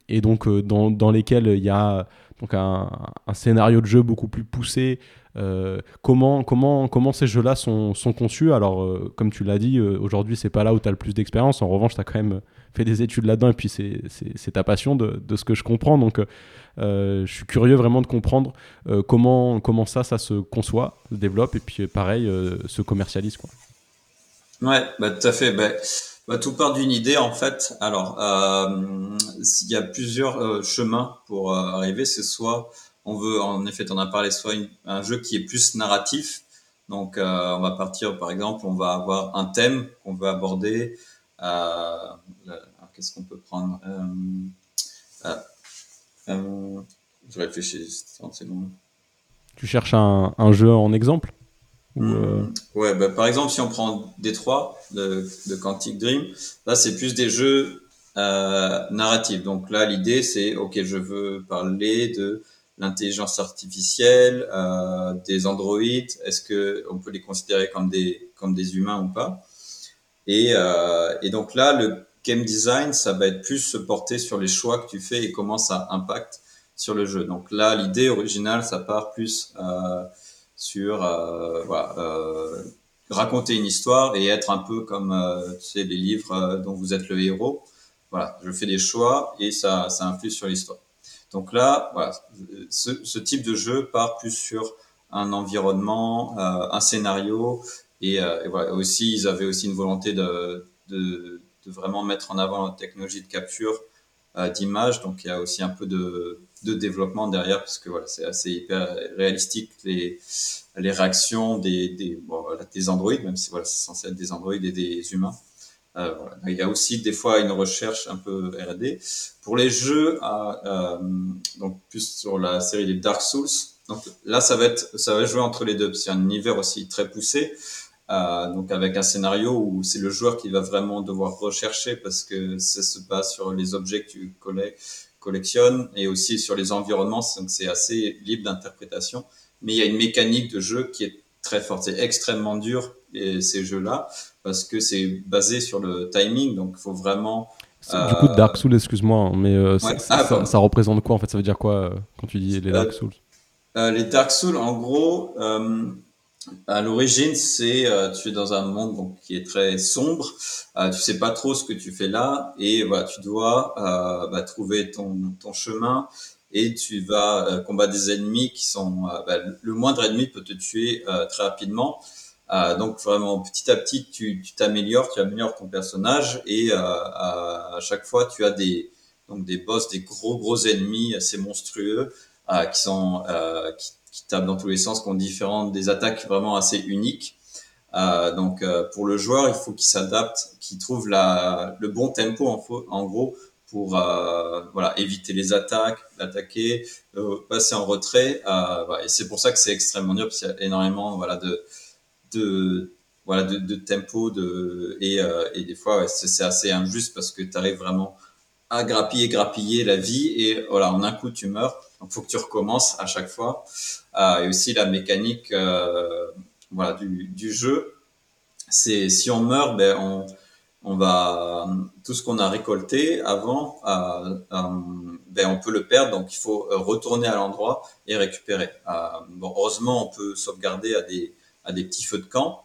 et, donc dans, lesquels il y a donc un, scénario de jeu beaucoup plus poussé. Euh, comment, comment, comment ces jeux-là sont, conçus? Alors, euh, comme tu l'as dit, euh, aujourd'hui, c'est pas là où tu as le plus d'expérience. En revanche, tu as quand même fait des études là-dedans et puis c'est ta passion de, ce que je comprends. Donc, je suis curieux vraiment de comprendre comment, comment ça, ça se conçoit, se développe et puis pareil, se commercialise. Quoi. Ouais, bah, tout à fait. Bah, bah, tout part d'une idée en fait. Alors, euh, il y a plusieurs euh, chemins pour euh, arriver. C'est soit on veut, en effet, on a parlé, soit un jeu qui est plus narratif. Donc, euh, on va partir, par exemple, on va avoir un thème qu'on veut aborder. Qu'est-ce qu'on peut prendre Je réfléchis. Tu cherches un, un jeu en exemple euh, ouais, bah, par exemple, si on prend Détroit de, de Quantic Dream, là, c'est plus des jeux euh, narratifs. Donc là, l'idée, c'est, OK, je veux parler de l'intelligence artificielle, euh, des androïdes. Est-ce que on peut les considérer comme des, comme des humains ou pas? Et, euh, et donc là, le game design, ça va être plus se porter sur les choix que tu fais et comment ça impacte sur le jeu. Donc là, l'idée originale, ça part plus... Euh, sur euh, voilà, euh, raconter une histoire et être un peu comme euh, tu sais, les livres dont vous êtes le héros. Voilà, je fais des choix et ça, ça influe sur l'histoire. Donc là, voilà, ce, ce, type de jeu part plus sur un environnement, euh, un scénario, et, euh, et, voilà. Aussi, ils avaient aussi une volonté de, de, de vraiment mettre en avant la technologie de capture euh, d'image. Donc il y a aussi un peu de, de développement derrière parce que voilà c'est assez hyper réalistique les les réactions des des, bon, voilà, des androïdes même si voilà c'est censé être des androïdes et des humains euh, voilà. il y a aussi des fois une recherche un peu R&D pour les jeux à, euh, donc plus sur la série des Dark Souls donc là ça va être ça va jouer entre les deux c'est un univers aussi très poussé euh, donc avec un scénario où c'est le joueur qui va vraiment devoir rechercher parce que ça se base sur les objets que tu collectes collectionne et aussi sur les environnements, donc c'est assez libre d'interprétation. Mais il y a une mécanique de jeu qui est très forte. C'est extrêmement dur et ces jeux-là parce que c'est basé sur le timing, donc il faut vraiment. Du coup, Dark Souls, excuse-moi, mais euh, ah, ça, représente quoi en fait? Ça veut dire quoi euh, quand tu dis les Dark Souls? euh, Les Dark Souls, en gros, à l'origine, c'est euh, tu es dans un monde donc, qui est très sombre, euh, tu sais pas trop ce que tu fais là et voilà, tu dois euh, bah, trouver ton, ton chemin et tu vas euh, combattre des ennemis qui sont euh, bah, le moindre ennemi peut te tuer très rapidement. donc vraiment petit à petit tu t'améliores, tu, améliores ton personnage et à, à, chaque fois tu as des donc des boss, des gros gros ennemis assez monstrueux qui sont qui tapent dans tous les sens, qui ont des attaques vraiment assez uniques. Euh, donc euh, pour le joueur, il faut qu'il s'adapte, qu'il trouve la, le bon tempo en, gros pour euh, voilà éviter les attaques, l'attaquer, euh, passer en retrait. Euh, voilà. Et c'est pour ça que c'est extrêmement dur parce qu'il y a énormément voilà de de voilà, de, tempo, de, et, et des fois, c'est assez injuste parce que tu arrives vraiment à grappiller, grappiller la vie et voilà, en un coup, tu meurs. Donc, faut que tu recommences à chaque fois. et aussi la mécanique, voilà, du, du jeu. C'est si on meurt, ben on on va tout ce qu'on a récolté avant, euh, euh, ben on peut le perdre, donc il faut euh, retourner à l'endroit et récupérer. bon, heureusement, on peut sauvegarder à des à des petits feux de camp,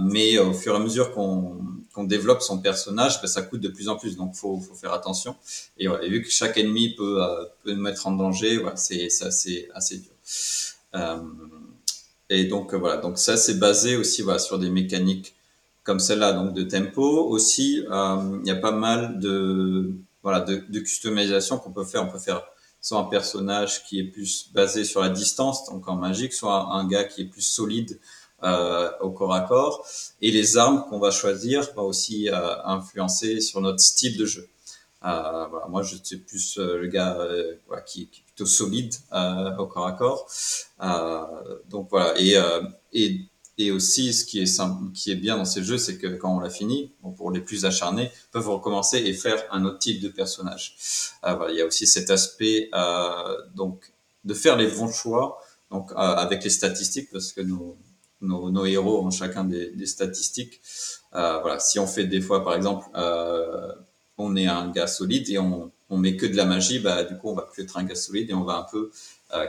mais au fur et à mesure qu'on qu'on développe son personnage, ben, ça coûte de plus en plus, donc faut faut faire attention. Et, vu que chaque ennemi peut peut nous mettre en danger, voilà, c'est assez dur. et donc voilà, donc ça c'est basé aussi sur des mécaniques comme celle-là, donc de tempo. Aussi, euh, il y a pas mal de voilà de, de customisation qu'on peut faire. On peut faire soit un personnage qui est plus basé sur la distance, donc en magique, soit un gars qui est plus solide euh, au corps à corps. Et les armes qu'on va choisir va aussi euh, influencer sur notre style de jeu. Euh, voilà, moi, je suis plus euh, le gars euh, voilà, qui, qui, est plutôt solide au corps à corps. donc voilà, et, et et aussi, ce qui est, simple, qui est bien dans ces jeux, c'est que quand on l'a fini, bon, pour les plus acharnés, peuvent recommencer et faire un autre type de personnage. Euh, voilà, il y a aussi cet aspect euh, donc de faire les bons choix, donc euh, avec les statistiques, parce que nos, nos, héros ont chacun des, statistiques. Euh, voilà, si on fait des fois, par exemple, euh, on est un gars solide et on, on met que de la magie, bah du coup on va plus être un gars solide et on va un peu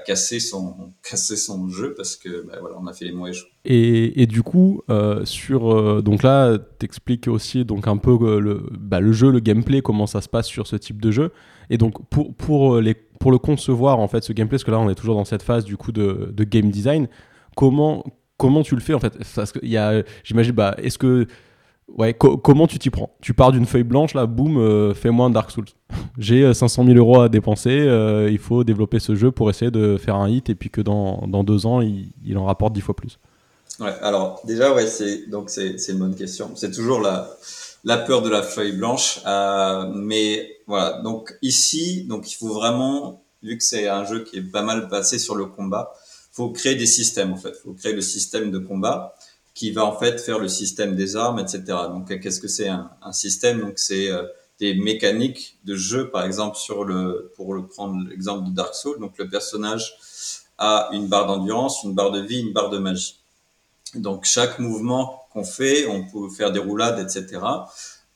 casser son casser son jeu parce que bah, voilà on a fait les mauvais choix. Et, et du coup euh, sur euh, donc là t'expliques aussi donc un peu euh, le bah, le jeu le gameplay comment ça se passe sur ce type de jeu et donc pour pour les pour le concevoir en fait ce gameplay parce que là on est toujours dans cette phase du coup de game design comment comment tu le fais en fait? Parce y a j'imagine bah est-ce que Ouais, comment tu t'y prends? Tu pars d'une feuille blanche, là, boum, euh, fais-moi un Dark Souls. J'ai 500 euh, 000 euros à dépenser, euh, il faut développer ce jeu pour essayer de faire un hit et puis que dans, dans deux ans, il, en rapporte dix fois plus. Alors déjà, ouais, c'est une bonne question. C'est toujours la, la peur de la feuille blanche, mais voilà. Donc ici, donc il faut vraiment, vu que c'est un jeu qui est pas mal passé sur le combat, faut créer des systèmes en fait. Faut créer le système de combat qui va en fait faire le système des armes, etc. Donc, qu'est-ce que c'est un, système? Donc, c'est euh, des mécaniques de jeu, par exemple, sur le, pour le prendre l'exemple de Dark Souls. Donc, le personnage a une barre d'endurance, une barre de vie, une barre de magie. Donc, chaque mouvement qu'on fait, on peut faire des roulades, etc.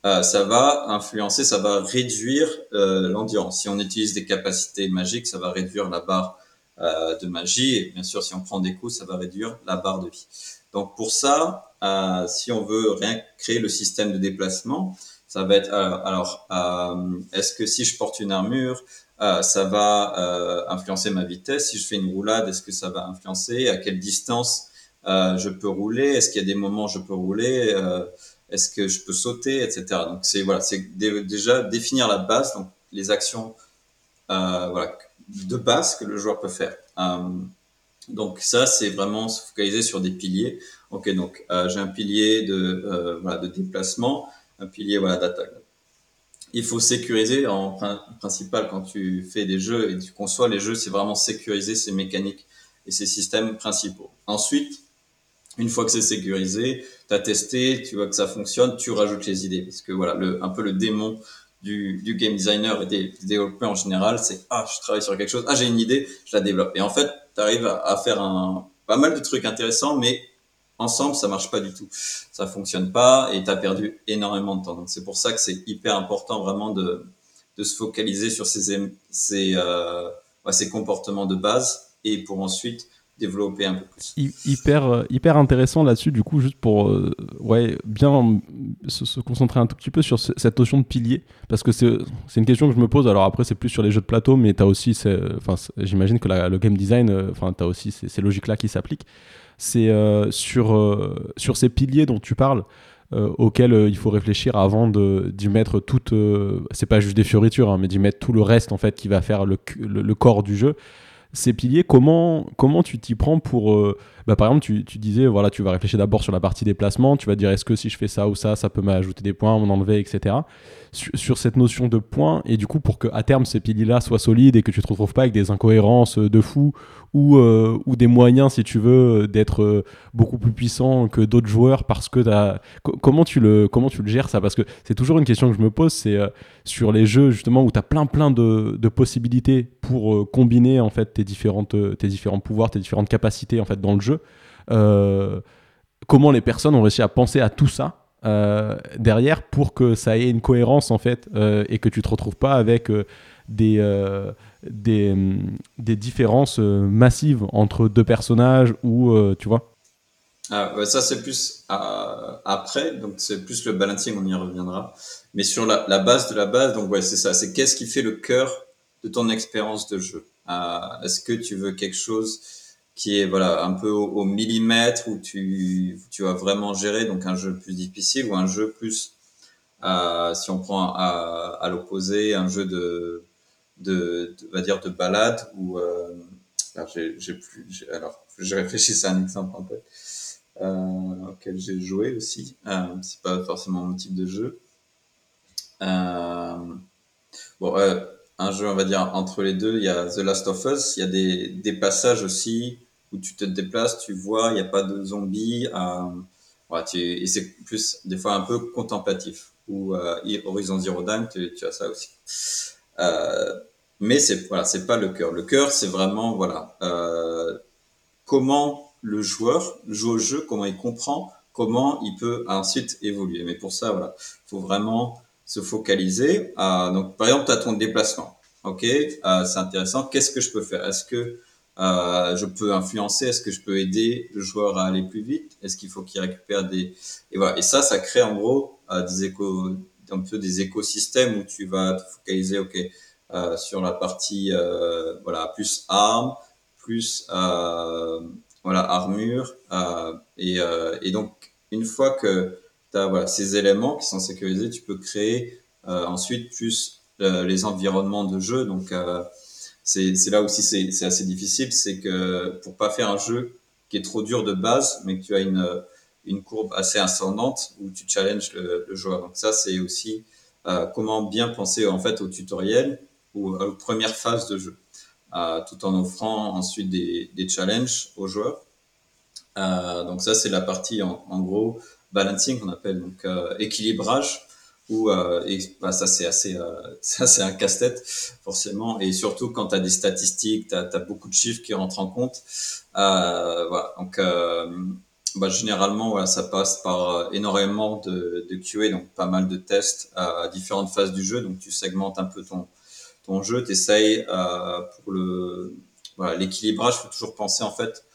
Euh, ça va influencer, ça va réduire euh, l'endurance. Si on utilise des capacités magiques, ça va réduire la barre euh, de magie. Et bien sûr, si on prend des coups, ça va réduire la barre de vie. Donc pour ça, euh, si on veut rien créer le système de déplacement, ça va être euh, alors euh, est-ce que si je porte une armure, euh, ça va euh, influencer ma vitesse? Si je fais une roulade, est-ce que ça va influencer? À quelle distance je peux rouler? Est-ce qu'il y a des moments où je peux rouler? Est-ce que je peux sauter, etc. Donc c'est voilà, c'est déjà définir la base, donc les actions voilà de base que le joueur peut faire. Donc ça, c'est vraiment se focaliser sur des piliers. Ok, donc euh, j'ai un pilier de, euh, voilà, de déplacement, un pilier voilà, d'attaque. Il faut sécuriser en principal quand tu fais des jeux et tu conçois les jeux, c'est vraiment sécuriser ces mécaniques et ces systèmes principaux. Ensuite, une fois que c'est sécurisé, tu as testé, tu vois que ça fonctionne, tu rajoutes les idées. Parce que voilà, le, un peu le démon du, du game designer et des développeurs en général, c'est ah, je travaille sur quelque chose, ah, j'ai une idée, je la développe. Et en fait, tu arrives à, faire un, pas mal de trucs intéressants, mais ensemble, ça marche pas du tout. Ça fonctionne pas et tu as perdu énormément de temps. Donc, c'est pour ça que c'est hyper important vraiment de, de se focaliser sur ces, ces, euh, ces comportements de base et pour ensuite développer un peu plus. Hyper, euh, hyper intéressant là-dessus, du coup, juste pour euh, ouais, bien se, concentrer un tout petit peu sur cette notion de pilier, parce que c'est une question que je me pose. Alors après, c'est plus sur les jeux de plateau, mais as aussi, j'imagine que le game design, euh, enfin, tu as aussi ces, logiques-là qui s'appliquent. C'est sur, sur ces piliers dont tu parles. auxquels il faut réfléchir avant d'y mettre toute c'est pas juste des fioritures hein, mais d'y mettre tout le reste en fait qui va faire le, le corps du jeu ces piliers, comment, comment tu t'y prends pour, euh, bah, par exemple, tu, tu, disais, voilà, tu vas réfléchir d'abord sur la partie déplacement, tu vas dire est-ce que si je fais ça ou ça, ça peut m'ajouter des points, m'en enlever, etc. Sur, cette notion de points, et du coup, pour que à terme ces piliers-là soient solides et que tu te retrouves pas avec des incohérences de fou ou, euh, ou des moyens, si tu veux, d'être euh, beaucoup plus puissant que d'autres joueurs parce que as... comment, tu le, comment tu le gères ça? Parce que c'est toujours une question que je me pose, c'est euh, sur les jeux justement où tu as plein plein de, de possibilités pour combiner en fait tes, différentes, tes différents pouvoirs, tes différentes capacités en fait dans le jeu. Comment les personnes ont réussi à penser à tout ça derrière pour que ça ait une cohérence en fait et que tu te retrouves pas avec des, des, des, différences massives entre deux personnages ou tu vois. Ah, ça c'est plus après donc c'est plus le balancing on y reviendra. Mais sur la, la base de la base donc ouais c'est ça c'est qu'est-ce qui fait le cœur de ton expérience de jeu? Est-ce que tu veux quelque chose qui est voilà un peu au, millimètre où tu tu vas vraiment gérer donc un jeu plus difficile ou un jeu plus euh, si on prend à, à l'opposé un jeu de de, va dire de balade ou euh, alors j'ai plus alors je réfléchis à un exemple un peu euh, auquel j'ai joué aussi euh, c'est pas forcément mon type de jeu euh, bon un jeu on va dire entre les deux il y a The Last of Us il y a des, des passages aussi où tu te déplaces, tu vois, il n'y a pas de zombies. Euh, tu, et c'est plus des fois un peu contemplatif. Ou euh, Horizon Zero Dawn, tu, tu, as ça aussi. Euh, mais c'est voilà, c'est pas le cœur. Le cœur, c'est vraiment voilà euh, comment le joueur joue au jeu, comment il comprend, comment il peut ensuite évoluer. Mais pour ça, voilà, faut vraiment se focaliser. Euh, donc, par exemple, tu as ton déplacement. Ok, euh, c'est intéressant. Qu'est-ce que je peux faire? Est-ce que euh, je peux influencer? Est-ce que je peux aider le joueur à aller plus vite? Est-ce qu'il faut qu'il récupère des et voilà et ça ça crée en gros euh, des éco un peu des écosystèmes où tu vas te focaliser ok euh, sur la partie euh, voilà plus armes plus voilà armure et, et donc une fois que voilà, ces éléments qui sont sécurisés tu peux créer ensuite plus les environnements de jeu donc c'est là aussi c'est assez difficile, c'est que pour pas faire un jeu qui est trop dur de base, mais que tu as une, une courbe assez ascendante où tu challenges le, joueur. Donc ça, c'est aussi euh, comment bien penser en fait au tutoriel ou aux premières phases de jeu, euh, tout en offrant ensuite des, des challenges aux joueurs. Euh, donc ça, c'est la partie en, gros balancing qu'on appelle donc euh, équilibrage où euh, et, bah, ça c'est assez euh, ça c'est un casse-tête forcément. Et surtout quand tu as des statistiques tu as, beaucoup de chiffres qui rentrent en compte euh, donc bah, généralement voilà, ça passe par énormément de, de QA donc pas mal de tests à différentes phases du jeu. Donc tu segmentes un peu ton ton jeu tu essayes pour le voilà l'équilibrage. Faut toujours penser en fait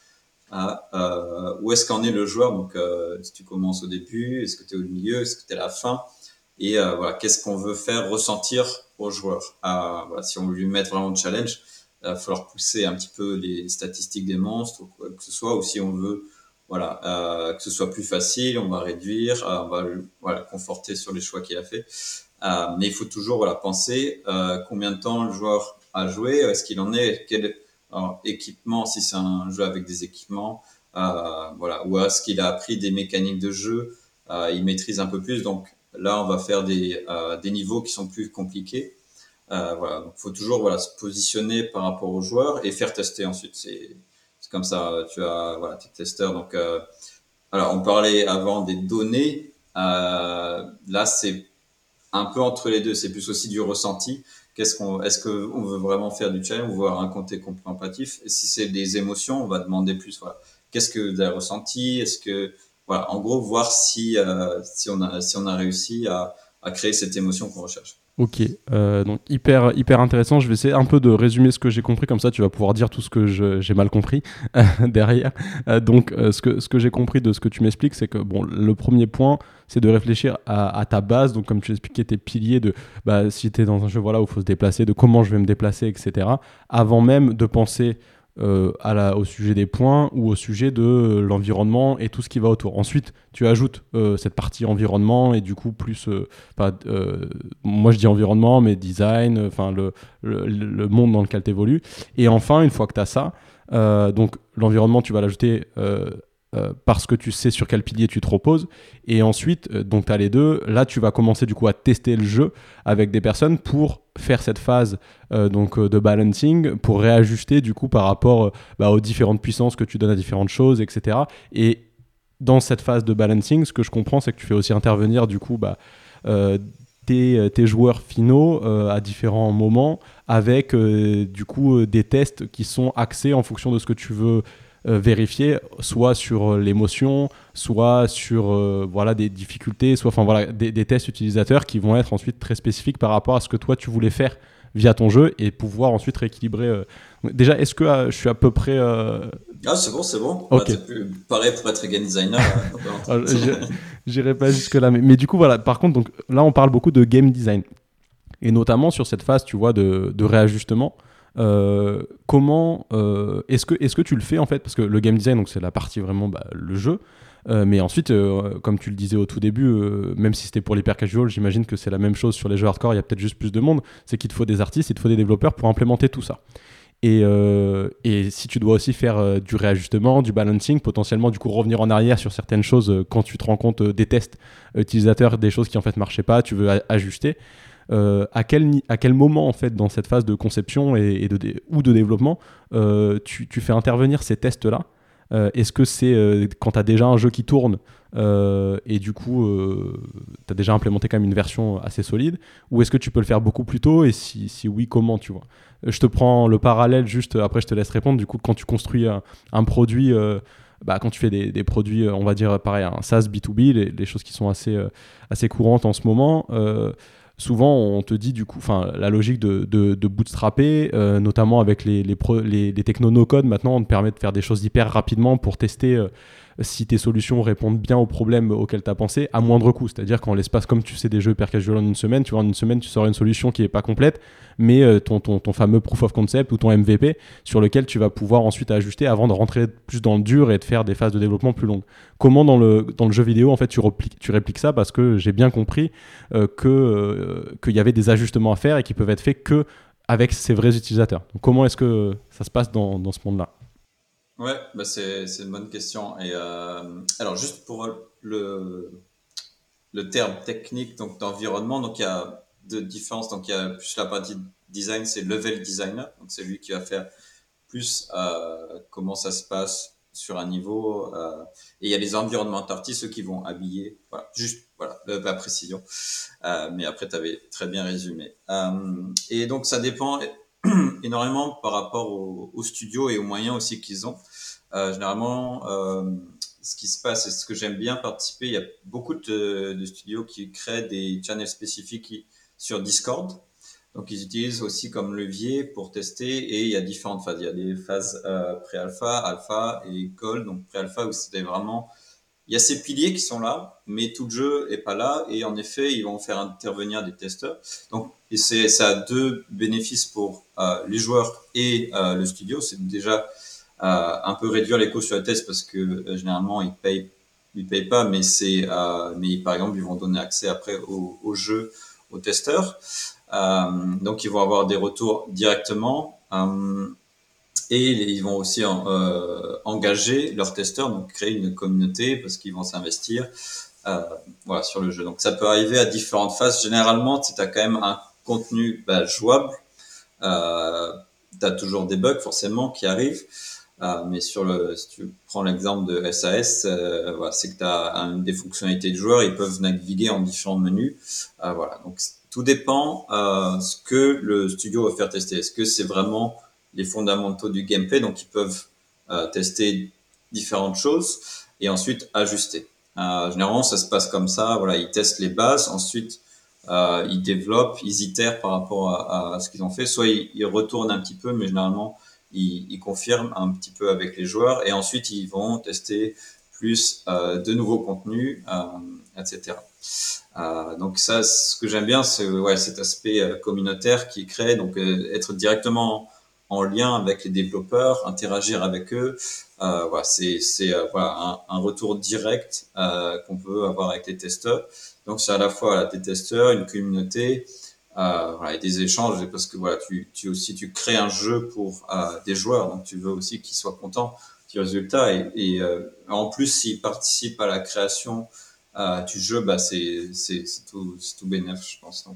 à où est-ce qu'en est le joueur donc si tu commences au début est-ce que tu es au milieu est-ce que tu es à la fin? Et euh, voilà, qu'est-ce qu'on veut faire ressentir aux joueurs. Euh, voilà, si on veut lui mettre vraiment de challenge, il va falloir pousser un petit peu les statistiques des monstres ou que ce soit, ou si on veut voilà, euh, que ce soit plus facile, on va réduire, euh, on va voilà, conforter sur les choix qu'il a fait. Euh, mais il faut toujours voilà, penser euh, combien de temps le joueur a joué, est-ce qu'il en est, quel alors, équipement, si c'est un jeu avec des équipements, voilà, ou est-ce qu'il a appris des mécaniques de jeu, il maîtrise un peu plus. Donc Là, on va faire des, euh, des niveaux qui sont plus compliqués. Euh, voilà, donc faut toujours voilà se positionner par rapport aux joueurs et faire tester ensuite. C'est comme ça, tu as voilà tes testeurs. Donc euh, alors on parlait avant des données. Euh, là, c'est un peu entre les deux. C'est plus aussi du ressenti. Qu'est-ce qu'on, est-ce que on veut vraiment faire du challenge ou voir un contemplatif Et si c'est des émotions, on va demander plus. Voilà, qu'est-ce que vous avez ressenti? Est-ce que voilà, en gros, voir si, euh, si, on, a, si on a réussi à, à créer cette émotion qu'on recherche. Ok, euh, donc hyper, hyper intéressant. Je vais essayer un peu de résumer ce que j'ai compris, comme ça tu vas pouvoir dire tout ce que j'ai mal compris derrière. Euh, donc euh, ce que, ce que j'ai compris de ce que tu m'expliques, c'est que bon, le premier point, c'est de réfléchir à, à, ta base, donc comme tu expliquais tes piliers de bah, si tu es dans un jeu voilà, où il faut se déplacer, de comment je vais me déplacer, etc. Avant même de penser euh, au sujet des points ou au sujet de l'environnement et tout ce qui va autour. Ensuite, tu ajoutes euh, cette partie environnement et du coup plus, euh, moi je dis environnement, mais design, enfin le, le, le, monde dans lequel tu évolues. Et enfin, une fois que tu as ça, donc l'environnement, tu vas l'ajouter euh, parce que tu sais sur quel pilier tu te reposes. Et ensuite, euh, donc tu as les deux, là tu vas commencer du coup à tester le jeu avec des personnes pour faire cette phase euh, donc, de balancing, pour réajuster du coup par rapport bah, aux différentes puissances que tu donnes à différentes choses, etc. Et dans cette phase de balancing, ce que je comprends, c'est que tu fais aussi intervenir du coup bah, tes, tes, joueurs finaux à différents moments avec du coup des tests qui sont axés en fonction de ce que tu veux euh, vérifier, soit sur euh, l'émotion, soit sur euh, voilà, des difficultés, soit enfin, voilà, des, tests utilisateurs qui vont être ensuite très spécifiques par rapport à ce que toi tu voulais faire via ton jeu et pouvoir ensuite rééquilibrer. Déjà, est-ce que je suis à peu près. Ah, c'est bon, c'est bon. Bah, pareil pour être game designer. Ah, j'irai pas jusque-là. Mais, mais, du coup, voilà, par contre, donc, là, on parle beaucoup de game design. Et notamment sur cette phase, tu vois, de, de réajustement. Euh, comment euh, est-ce que est-ce que tu le fais en fait? Parce que le game design donc c'est la partie vraiment bah, le jeu. Euh, mais ensuite comme tu le disais au tout début même si c'était pour l'hyper casual j'imagine que c'est la même chose sur les jeux hardcore il y a peut-être juste plus de monde. C'est qu'il te faut des artistes il te faut des développeurs pour implémenter tout ça. Et, et si tu dois aussi faire du réajustement du balancing potentiellement du coup revenir en arrière sur certaines choses quand tu te rends compte des tests utilisateurs des choses qui en fait marchaient pas tu veux ajuster euh, à, quel, à quel moment, en fait, dans cette phase de conception et, de, ou de développement, euh, tu, fais intervenir ces tests-là? Euh, Est-ce que c'est quand tu as déjà un jeu qui tourne et du coup, tu as déjà implémenté quand même une version assez solide Ou est-ce que tu peux le faire beaucoup plus tôt Et si, si oui, comment, tu vois? Je te prends le parallèle juste, après je te laisse répondre. Du coup, quand tu construis un, produit... Bah, quand tu fais des, produits, on va dire pareil, un SaaS B2B, les, les, choses qui sont assez, assez courantes en ce moment, souvent on te dit du coup, enfin la logique de, de, bootstrapper, euh, notamment avec les, les, les, les techno no-code, maintenant on te permet de faire des choses hyper rapidement pour tester euh, si tes solutions répondent bien aux problèmes auxquels tu as pensé à moindre coût. C'est-à-dire qu'en l'espace, comme tu sais des jeux hyper en une semaine, tu vois, en une semaine, tu sors une solution qui n'est pas complète, mais euh, ton, ton, ton, fameux proof of concept ou ton MVP sur lequel tu vas pouvoir ensuite ajuster avant de rentrer plus dans le dur et de faire des phases de développement plus longues. Comment dans le, dans le jeu vidéo, en fait, tu, répliques, ça? Parce que j'ai bien compris euh, euh, qu'il y avait des ajustements à faire et qui peuvent être faits que avec ces vrais utilisateurs. Comment est-ce que ça se passe dans ce monde-là? Ouais, bah c'est, une bonne question. Et euh, alors, juste pour le, le terme technique d'environnement, il y a deux différences. Donc, il y a plus la partie design, c'est level designer. Donc, c'est lui qui va faire plus euh, comment ça se passe sur un niveau. Euh, et il y a les environnements artistes, ceux qui vont habiller. Voilà, juste voilà, la précision. mais après, tu avais très bien résumé. et donc, ça dépend énormément par rapport au, au, studio et aux moyens aussi qu'ils ont. Euh, généralement, euh, ce qui se passe et ce que j'aime bien participer, il y a beaucoup de, de, studios qui créent des channels spécifiques sur Discord. Donc ils utilisent aussi comme levier pour tester et il y a différentes phases. Il y a des phases euh, pré-alpha, alpha et call. Donc pré-alpha où c'était vraiment il y a ces piliers qui sont là, mais tout le jeu est pas là et en effet ils vont faire intervenir des testeurs. Donc et c'est ça a deux bénéfices pour euh, les joueurs et euh, le studio. C'est déjà euh, un peu réduire les coûts sur les tests parce que généralement ils payent ils payent pas, mais c'est mais par exemple ils vont donner accès après au, jeu aux testeurs. donc ils vont avoir des retours directement et ils vont aussi engager leurs testeurs, donc créer une communauté parce qu'ils vont s'investir voilà, sur le jeu. Donc ça peut arriver à différentes phases. Généralement, tu as quand même un contenu bah, jouable, euh, tu as toujours des bugs forcément qui arrivent. Euh, mais sur le, si tu prends l'exemple de SAS, euh, voilà, c'est que tu as des fonctionnalités de joueurs, ils peuvent naviguer en différents menus. Euh, voilà, donc tout dépend euh, ce que le studio va faire tester. Est-ce que c'est vraiment les fondamentaux du gameplay, donc ils peuvent euh, tester différentes choses et ensuite ajuster. Euh, généralement, ça se passe comme ça. Voilà, ils testent les bases, ensuite ils développent, ils itèrent par rapport à, à ce qu'ils ont fait. Soit ils, ils, retournent un petit peu, mais généralement ils, ils, confirment un petit peu avec les joueurs et ensuite ils vont tester plus euh, de nouveaux contenus, euh, etc. Euh, donc ça, ce que j'aime bien, c'est ouais, cet aspect euh, communautaire qui crée, donc euh, être directement en lien avec les développeurs, interagir avec eux. Euh, voilà, c'est c'est euh, voilà un, un, retour direct euh, qu'on peut avoir avec les testeurs. Donc c'est à la fois des testeurs, une communauté, euh, et des échanges parce que voilà tu aussi tu crées un jeu pour des joueurs donc tu veux aussi qu'ils soient contents du résultat et, et en plus s'ils participent à la création du jeu bah c'est tout c'est tout je pense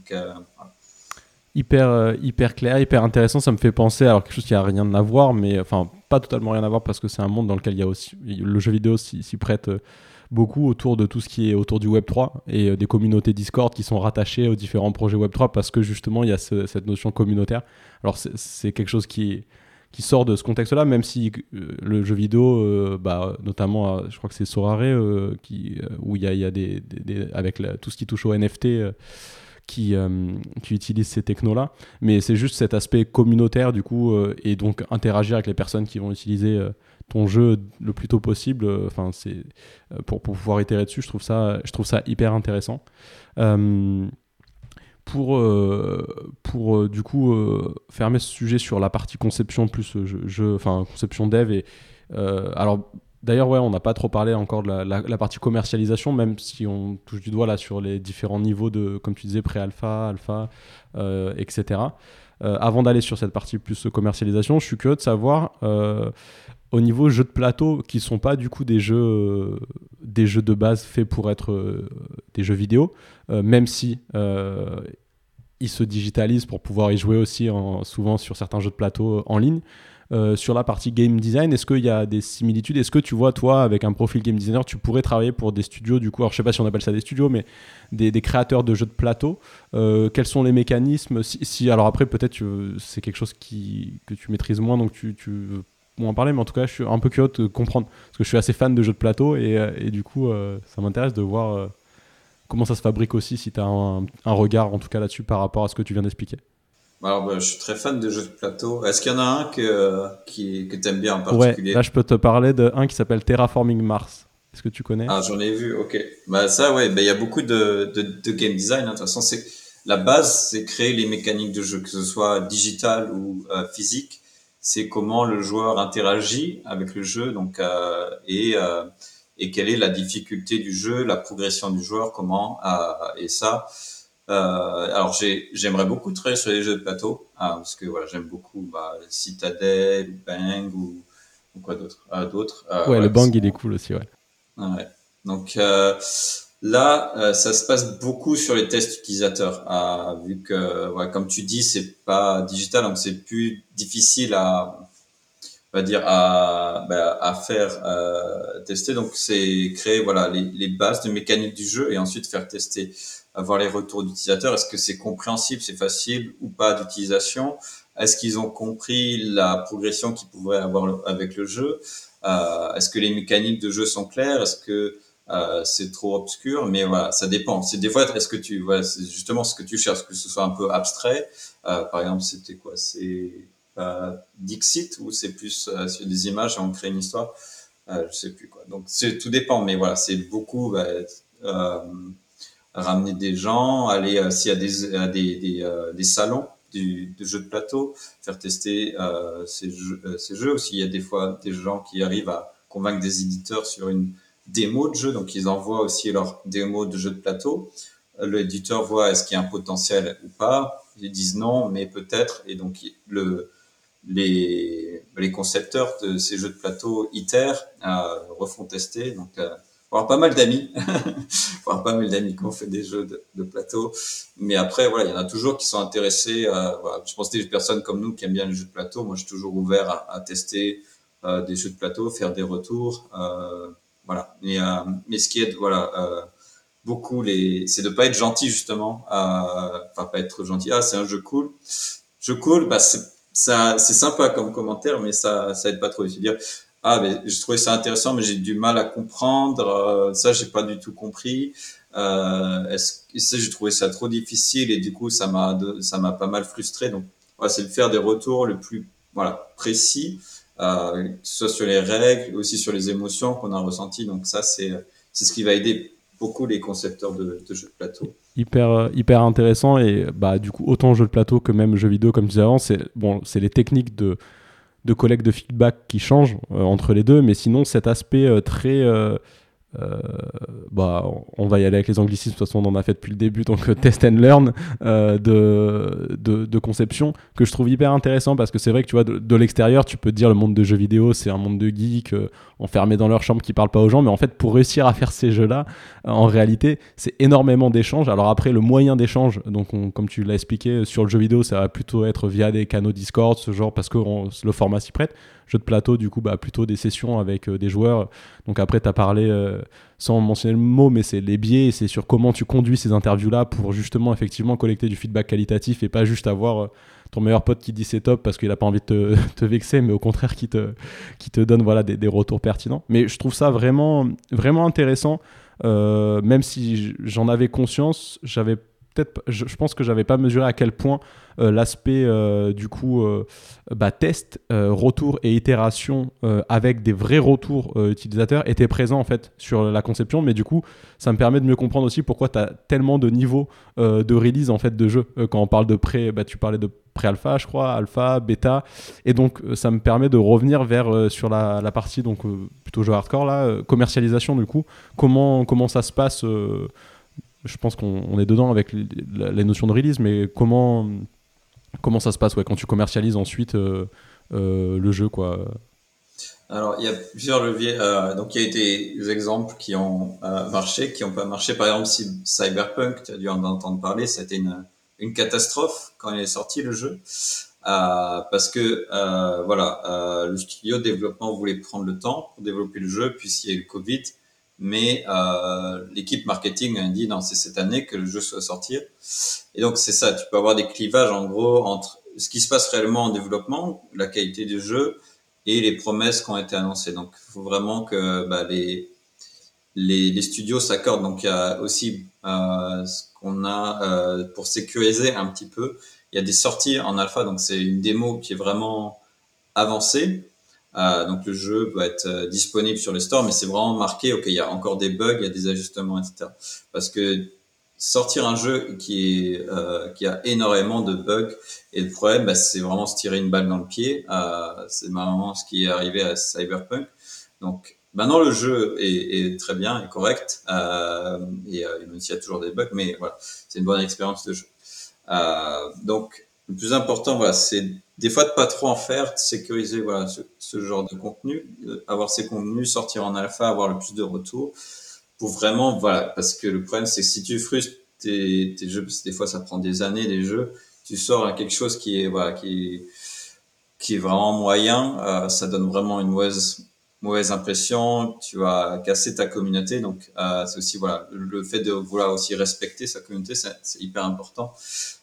hyper, euh, hyper clair, hyper intéressant. Ça me fait penser à quelque chose qui a rien à voir, mais enfin, pas totalement rien à voir parce que c'est un monde dans lequel il y a aussi. Le jeu vidéo s'y prête euh, beaucoup autour de tout ce qui est autour du Web3 et euh, des communautés Discord qui sont rattachées aux différents projets Web3 parce que justement, il y a cette notion communautaire. Alors, c'est quelque chose qui sort de ce contexte-là, même si le jeu vidéo, bah, notamment, je crois que c'est Sorare, qui, où il y a, des, avec tout ce qui touche au NFT, qui, euh, qui utilisent ces technos-là. Mais c'est juste cet aspect communautaire, du coup, euh, et donc interagir avec les personnes qui vont utiliser euh, ton jeu le plus tôt possible. Enfin, c'est pour, pour, pouvoir itérer dessus, je trouve ça, je trouve ça hyper intéressant. pour, pour du coup fermer ce sujet sur la partie conception plus jeu, enfin conception dev et alors D'ailleurs, ouais, on n'a pas trop parlé encore de la, partie commercialisation, même si on touche du doigt là sur les différents niveaux de, comme tu disais, pré-alpha, alpha, euh, etc. Euh, avant d'aller sur cette partie plus commercialisation, je suis curieux de savoir euh, au niveau jeux de plateau qui sont pas du coup des jeux, des jeux de base faits pour être des jeux vidéo, même si ils se digitalisent pour pouvoir y jouer aussi souvent sur certains jeux de plateau en ligne. Euh, sur la partie game design, est-ce qu'il y a des similitudes? Est-ce que tu vois, toi, avec un profil game designer, tu pourrais travailler pour des studios, du coup, alors je sais pas si on appelle ça des studios, mais des, créateurs de jeux de plateau euh, Quels sont les mécanismes? Si, Alors après, peut-être c'est quelque chose qui, que tu maîtrises moins, donc tu, en parler, mais en tout cas, je suis un peu curieux de comprendre, parce que je suis assez fan de jeux de plateau, et, euh, et du coup, ça m'intéresse de voir comment ça se fabrique aussi, si tu as un, un regard, en tout cas, là-dessus, par rapport à ce que tu viens d'expliquer. Alors, bah, je suis très fan de jeux de plateau. Est-ce qu'il y en a un que, qui, que tu aimes bien en particulier? ouais, Là, je peux te parler d'un qui s'appelle Terraforming Mars. Est-ce que tu connais? Ah, j'en ai vu, ok. Bah, ça, ouais, bah, il y a beaucoup de, de, de game design. Hein. De toute façon, c'est la base, c'est créer les mécaniques de jeu, que ce soit digital ou euh, physique. C'est comment le joueur interagit avec le jeu, donc euh, et euh, et quelle est la difficulté du jeu, la progression du joueur, comment euh, et ça euh, alors j'aimerais beaucoup travailler sur les jeux de plateau parce que voilà j'aime beaucoup bah, Citadel ou Bang ou, ou quoi d'autre d'autres euh, ouais, le Bang il est cool aussi ouais, ouais. donc euh, là euh, ça se passe beaucoup sur les tests utilisateurs ah, vu que comme tu dis c'est pas digital donc c'est plus difficile à on va dire à, bah, faire tester. Donc c'est créer voilà les, les bases de mécanique du jeu et ensuite faire tester avoir les retours d'utilisateurs. Est-ce que c'est compréhensible, c'est facile ou pas d'utilisation? Est-ce qu'ils ont compris la progression qu'ils pourraient avoir avec le jeu? Euh, Est-ce que les mécaniques de jeu sont claires? Est-ce que euh, c'est trop obscur Mais voilà, ça dépend. C'est des fois, est-ce que tu, voilà, c'est justement ce que tu cherches, que ce soit un peu abstrait. Euh, par exemple, c'était quoi? C'est euh, Dixit ou c'est plus euh, sur des images et on crée une histoire? Euh, Je sais plus quoi. Donc c'est tout dépend, mais voilà, c'est beaucoup. Bah, ramener des gens, aller s'il y a des, euh, des, des, des salons du, de jeux de plateau, faire tester ces, jeux, ces jeux aussi. Il y a des fois des gens qui arrivent à convaincre des éditeurs sur une démo de jeu, donc ils envoient aussi leur démo de jeu de plateau. L'éditeur voit est-ce qu'il y a un potentiel ou pas. Ils disent non, mais peut-être. Et donc le, les, les concepteurs de ces jeux de plateau ITER euh, refont tester. Donc avoir pas mal d'amis, avoir pas mal d'amis qui ont fait des jeux de, de, plateau. Mais après, voilà, il y en a toujours qui sont intéressés. Euh, voilà, je pense que des personnes comme nous qui aiment bien les jeux de plateau. Moi, je suis toujours ouvert à, à tester euh, des jeux de plateau, faire des retours. Euh, voilà. Mais, euh, mais ce qui est, voilà, euh, beaucoup les, c'est de pas être gentil justement. Enfin, pas être gentil. Ah, c'est un jeu cool. Jeu cool, bah c'est ça, c'est sympa comme commentaire, mais ça, ça aide pas trop. cest dire, ah mais je trouvais ça intéressant mais j'ai du mal à comprendre euh, ça j'ai pas du tout compris euh, est-ce que j'ai trouvé ça trop difficile et du coup ça m'a ça m'a pas mal frustré donc voilà, c'est de faire des retours le plus voilà précis euh, soit sur les règles aussi sur les émotions qu'on a ressenties donc ça c'est c'est ce qui va aider beaucoup les concepteurs de, jeux de plateau. Hyper, euh, hyper intéressant et bah, du coup, autant jeux de plateau que même jeux vidéo, comme tu disais avant, c'est bon, les techniques de, de collecte de feedback qui changent euh, entre les deux, mais sinon, cet aspect très euh, bah, on va y aller avec les anglicismes, de toute façon on en a fait depuis le début, donc euh, test and learn euh, de, de, conception, que je trouve hyper intéressant parce que c'est vrai que tu vois, de, l'extérieur, tu peux te dire le monde de jeux vidéo, c'est un monde de geeks enfermés dans leur chambre qui parlent pas aux gens, mais en fait, pour réussir à faire ces jeux-là, en réalité, c'est énormément d'échanges. Alors après, le moyen d'échange, donc comme tu l'as expliqué, sur le jeu vidéo, ça va plutôt être via des canaux Discord, ce genre, parce que le format s'y prête jeu de plateau, du coup, bah, plutôt des sessions avec euh, des joueurs. Donc après, tu as parlé, euh, sans mentionner le mot, mais c'est les biais, c'est sur comment tu conduis ces interviews-là pour justement, effectivement, collecter du feedback qualitatif et pas juste avoir euh, ton meilleur pote qui dit c'est top parce qu'il n'a pas envie de te, te, vexer, mais au contraire qui te, qui te donne voilà, des, des, retours pertinents. Mais je trouve ça vraiment, vraiment intéressant. même si j'en avais conscience, j'avais peut-être, je, pense que j'avais pas mesuré à quel point euh, l'aspect euh, du coup euh, bah, test, retour et itération avec des vrais retours utilisateurs était présent en fait sur la conception. Mais du coup, ça me permet de mieux comprendre aussi pourquoi tu as tellement de niveaux de release en fait de jeu. quand on parle de pré, bah, tu parlais de pré-alpha, je crois, alpha, bêta, et donc ça me permet de revenir vers sur la, la partie donc plutôt jeu hardcore là, commercialisation du coup. Comment comment ça se passe je pense qu'on est dedans avec les, notions de release, mais comment, comment ça se passe quand tu commercialises ensuite euh, euh, le jeu alors, il y a plusieurs leviers. Euh, donc, il y a eu des exemples qui ont marché, qui n'ont pas marché. Par exemple, Cyberpunk, tu as dû en entendre parler, c'était une, une catastrophe quand il est sorti le jeu. parce que, voilà, le studio de développement voulait prendre le temps pour développer le jeu, puisqu'il y a eu le Covid mais euh, l'équipe marketing a dit non, c'est cette année que le jeu soit sorti. Et donc c'est ça, tu peux avoir des clivages en gros entre ce qui se passe réellement en développement, la qualité du jeu et les promesses qui ont été annoncées. Donc il faut vraiment que bah, les, les, les studios s'accordent. Donc il y a aussi euh, ce qu'on a euh, pour sécuriser un petit peu. Il y a des sorties en alpha, donc c'est une démo qui est vraiment avancée euh, donc le jeu peut être euh, disponible sur les stores, mais c'est vraiment marqué, ok, il y a encore des bugs, il y a des ajustements, etc. Parce que sortir un jeu qui est euh, qui a énormément de bugs et le problème, bah, c'est vraiment se tirer une balle dans le pied. Euh, c'est vraiment ce qui est arrivé à Cyberpunk. Donc maintenant le jeu est, est très bien, est correct, euh, et euh, même s'il y a toujours des bugs, mais voilà, c'est une bonne expérience de jeu. donc le plus important, voilà, c'est des fois de pas trop en faire, de sécuriser voilà ce, ce genre de contenu, avoir ces contenus, sortir en alpha, avoir le plus de retours pour vraiment voilà parce que le problème c'est que si tu frustres tes, tes jeux, parce que des fois ça prend des années les jeux, tu sors à quelque chose qui est voilà qui qui est vraiment moyen, euh, ça donne vraiment une mauvaise mauvaise impression, tu vas casser ta communauté. Donc, euh, c'est aussi voilà le fait de vouloir aussi respecter sa communauté, c'est hyper important.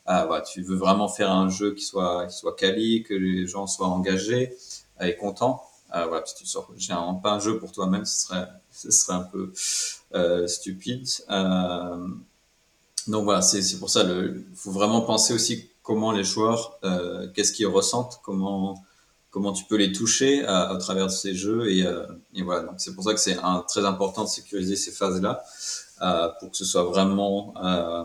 Euh, tu veux vraiment faire un jeu qui soit qui soit quali, que les gens soient engagés et contents. Euh, voilà, si tu sors généralement pas un jeu pour toi-même, ce serait ce serait un peu euh, stupide. Euh, donc voilà, c'est pour ça le faut vraiment penser aussi comment les joueurs, euh, qu'est-ce qu'ils ressentent, comment comment tu peux les toucher à, travers ces jeux et, euh, et voilà donc c'est pour ça que c'est très important de sécuriser ces phases là euh, pour que ce soit vraiment euh,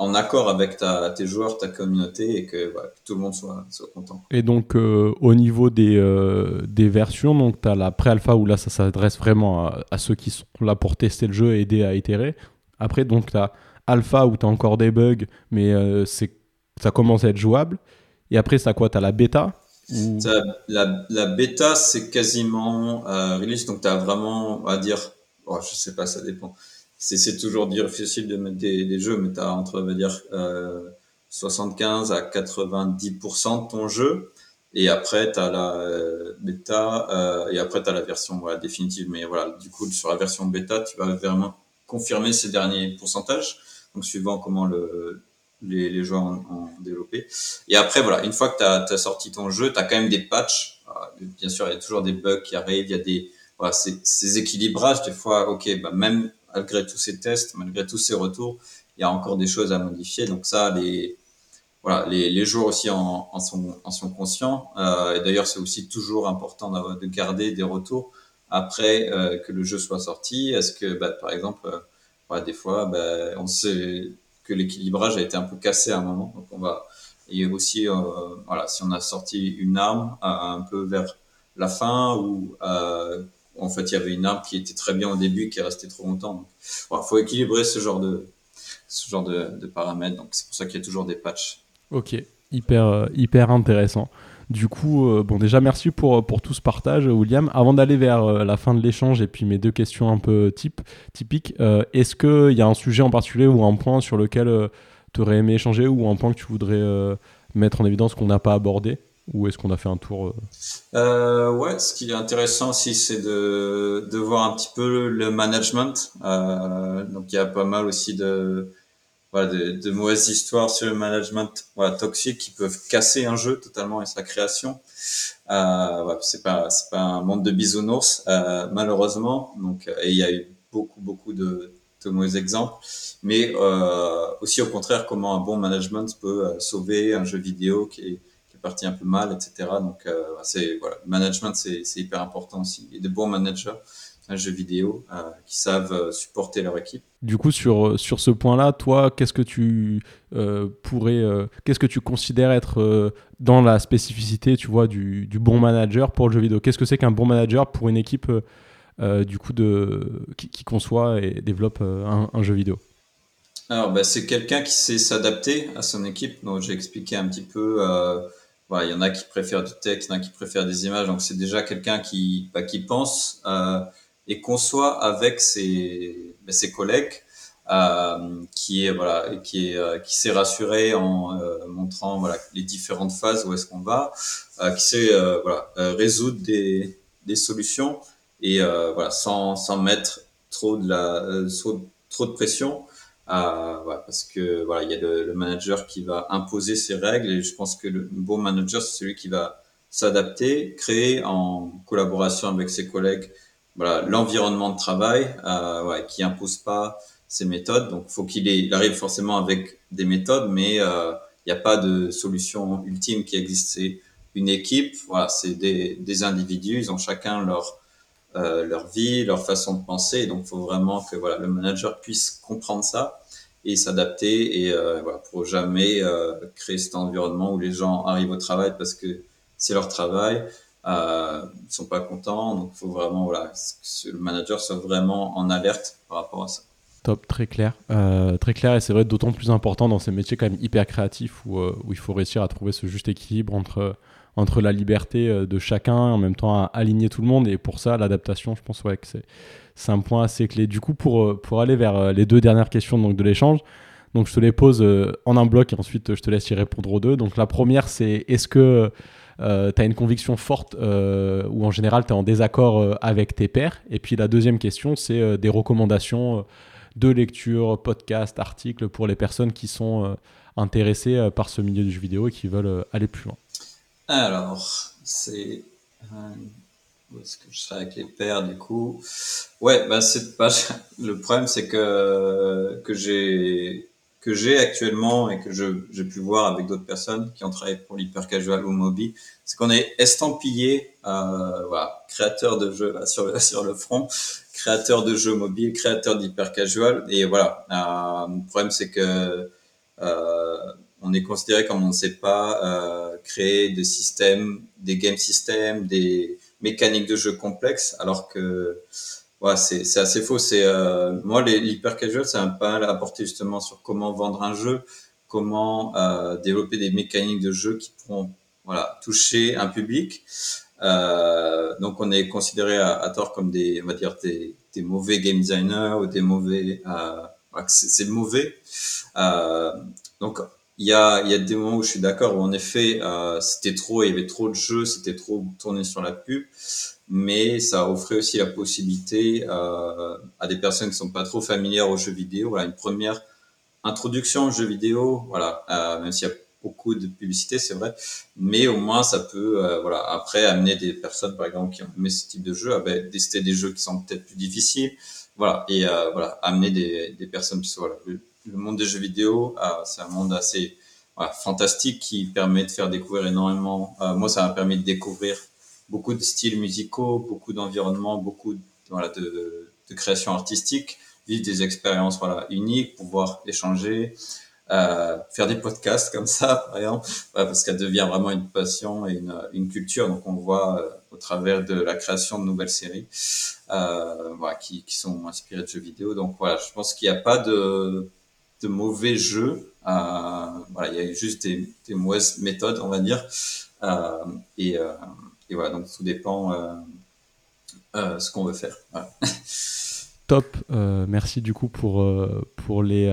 en accord avec tes joueurs, ta communauté et que, tout le monde soit, content. Et donc euh, au niveau des, euh, versions, tu as la pré-alpha où là ça s'adresse vraiment à, ceux qui sont là pour tester le jeu et aider à itérer. Après donc tu as alpha où tu as encore des bugs mais euh, c'est ça commence à être jouable. Et après, ça quoi? Tu as la bêta la, la, bêta, c'est quasiment euh, release, donc tu as vraiment, à dire, oh, je sais pas, ça dépend. C'est toujours difficile de mettre des, des jeux, mais tu as entre, on va dire, euh, 75 à 90% de ton jeu. Et après, tu as la euh, bêta, euh, et après, tu la version voilà, définitive. Mais voilà, du coup, sur la version bêta, tu vas vraiment confirmer ces derniers pourcentages. Donc, suivant comment le, les, les joueurs ont, développé. Et après, voilà, une fois que tu as, sorti ton jeu, tu as quand même des patchs. Ah, bien sûr, il y a toujours des bugs qui arrivent, il y a des voilà, ces, équilibrages. Des fois, ok, bah, même malgré tous ces tests, malgré tous ces retours, il y a encore des choses à modifier. Donc ça, les voilà, les, les joueurs aussi en, en, sont, en sont conscients. Euh, et d'ailleurs, c'est aussi toujours important de garder des retours après euh, que le jeu soit sorti. Est-ce que, bah, par exemple, des fois, ben, on sait que l'équilibrage a été un peu cassé à un moment. Donc on va et aussi, euh, voilà, si on a sorti une arme un peu vers la fin ou en fait il y avait une arme qui était très bien au début qui est restée trop longtemps. Il faut équilibrer ce genre de ce genre de paramètres. Donc c'est pour ça qu'il y a toujours des patchs. Ok, hyper hyper intéressant. Du coup, euh, bon, déjà, merci pour, pour tout ce partage, William. Avant d'aller vers euh, la fin de l'échange et puis mes deux questions un peu type, typiques, euh, est-ce qu'il y a un sujet en particulier ou un point sur lequel tu aurais aimé échanger ou un point que tu voudrais mettre en évidence qu'on n'a pas abordé ou est-ce qu'on a fait un tour Ouais, ce qui est intéressant aussi, c'est de, de voir un petit peu le management. donc, il y a pas mal aussi de voilà, de, de, mauvaises histoires sur le management voilà, toxique qui peuvent casser un jeu totalement et sa création. Euh, voilà, c'est pas c'est pas un monde de bisounours euh, malheureusement. Donc euh, il y a eu beaucoup beaucoup de, de mauvais exemples, mais euh, aussi au contraire comment un bon management peut euh, sauver un jeu vidéo qui est, qui est parti un peu mal, etc. Donc euh, c'est voilà, management c'est c'est hyper important aussi et de bons managers jeu vidéo euh, qui savent euh, supporter leur équipe. Du coup, sur, euh, sur ce point-là, toi, qu'est-ce que tu pourrais, qu'est-ce que tu considères être dans la spécificité, tu vois, du, du, bon manager pour le jeu vidéo? Qu'est-ce que c'est qu'un bon manager pour une équipe du coup de qui, conçoit et développe un, jeu vidéo? Alors, bah, c'est quelqu'un qui sait s'adapter à son équipe. Donc, j'ai expliqué un petit peu. il y en a qui préfèrent du texte, il y en a qui préfèrent des images. Donc, c'est déjà quelqu'un qui, bah, qui pense et conçoit avec ses, ben, ses collègues euh, qui est voilà qui est euh, qui s'est rassuré en euh, montrant voilà les différentes phases où est-ce qu'on va euh, qui sait euh, voilà résoudre des, des solutions et voilà sans sans mettre trop de la trop, trop de pression. Voilà, parce que voilà il y a le, le, manager qui va imposer ses règles et je pense que le bon manager c'est celui qui va s'adapter créer en collaboration avec ses collègues voilà l'environnement de travail euh, ouais, qui impose pas ces méthodes. Donc, faut qu'il il arrive forcément avec des méthodes, mais il euh, n'y a pas de solution ultime qui existe. C'est une équipe, voilà, c'est des, des individus, ils ont chacun leur euh, leur vie, leur façon de penser. Donc, faut vraiment que voilà le manager puisse comprendre ça et s'adapter et euh, voilà pour jamais euh, créer cet environnement où les gens arrivent au travail parce que c'est leur travail euh, ils sont pas contents. Donc, il faut vraiment voilà, que le manager soit vraiment en alerte par rapport à ça. Top, très clair. Euh, très clair et c'est vrai d'autant plus important dans ces métiers quand même hyper créatifs où, euh, il faut réussir à trouver ce juste équilibre entre, entre la liberté euh, de chacun en même temps à aligner tout le monde. Et pour ça, l'adaptation, je pense ouais, que c'est, c'est un point assez clé. Du coup, pour, pour aller vers les deux dernières questions donc, de l'échange, donc je te les pose en un bloc et ensuite je te laisse y répondre aux deux. Donc la première, c'est est-ce que euh, tu as une conviction forte euh, ou en général tu es en désaccord euh, avec tes pairs. Et puis la deuxième question, c'est euh, des recommandations de lecture, podcast, articles pour les personnes qui sont intéressées par ce milieu du jeu vidéo et qui veulent aller plus loin. Alors, c'est où est-ce que je serai avec les pairs du coup? Ouais, bah c'est pas le problème, c'est que que j'ai que j'ai actuellement et que j'ai pu voir avec d'autres personnes qui ont travaillé pour l'hyper casual ou Mobi, c'est qu'on est estampillé, euh, voilà, créateur de jeux là, sur, le, sur le front, créateur de jeux mobiles, créateur d'hyper casual. Et voilà, euh, le problème c'est que euh, on est considéré comme on ne sait pas euh, créer des systèmes, des game systems, des mécaniques de jeu complexes, alors que Ouais, c'est, c'est assez faux. C'est euh, moi l'hyper casual, c'est un pas à apporter justement sur comment vendre un jeu, comment euh, développer des mécaniques de jeu qui pourront voilà toucher un public. Euh, donc on est considéré à, tort comme des on va dire des, des mauvais game designers ou des mauvais euh, c'est, c'est mauvais. Euh, donc il y a y a des moments où je suis d'accord où en effet euh, c'était trop il y avait trop de jeux, c'était trop tourné sur la pub mais ça offrait aussi la possibilité euh, à des personnes qui sont pas trop familières aux jeux vidéo, voilà, une première introduction aux jeux vidéo, voilà, euh, même s'il y a beaucoup de publicité, c'est vrai, mais au moins ça peut, euh, voilà, après amener des personnes, par exemple, qui ont aimé ce type de jeu, à ben, tester des jeux qui sont peut-être plus difficiles, voilà, et euh, voilà, amener des, des personnes, voilà, le, monde des jeux vidéo, euh, c'est un monde assez voilà, fantastique qui permet de faire découvrir énormément. Euh, moi, ça m'a permis de découvrir beaucoup de styles musicaux, beaucoup d'environnements, beaucoup voilà, de, de création artistique vivre des expériences voilà uniques, pouvoir échanger, euh, faire des podcasts comme ça, par exemple, parce qu'elle devient vraiment une passion et une, une culture. Donc, on voit euh, au travers de la création de nouvelles séries euh, voilà, qui, qui, sont inspirées de jeux vidéo. Donc, voilà, je pense qu'il n'y a pas de, de mauvais jeux. Euh, voilà, il y a juste des, mauvaises méthodes, on va dire. Euh, et, et, voilà, donc tout dépend ce qu'on veut faire. Top. merci du coup pour, pour les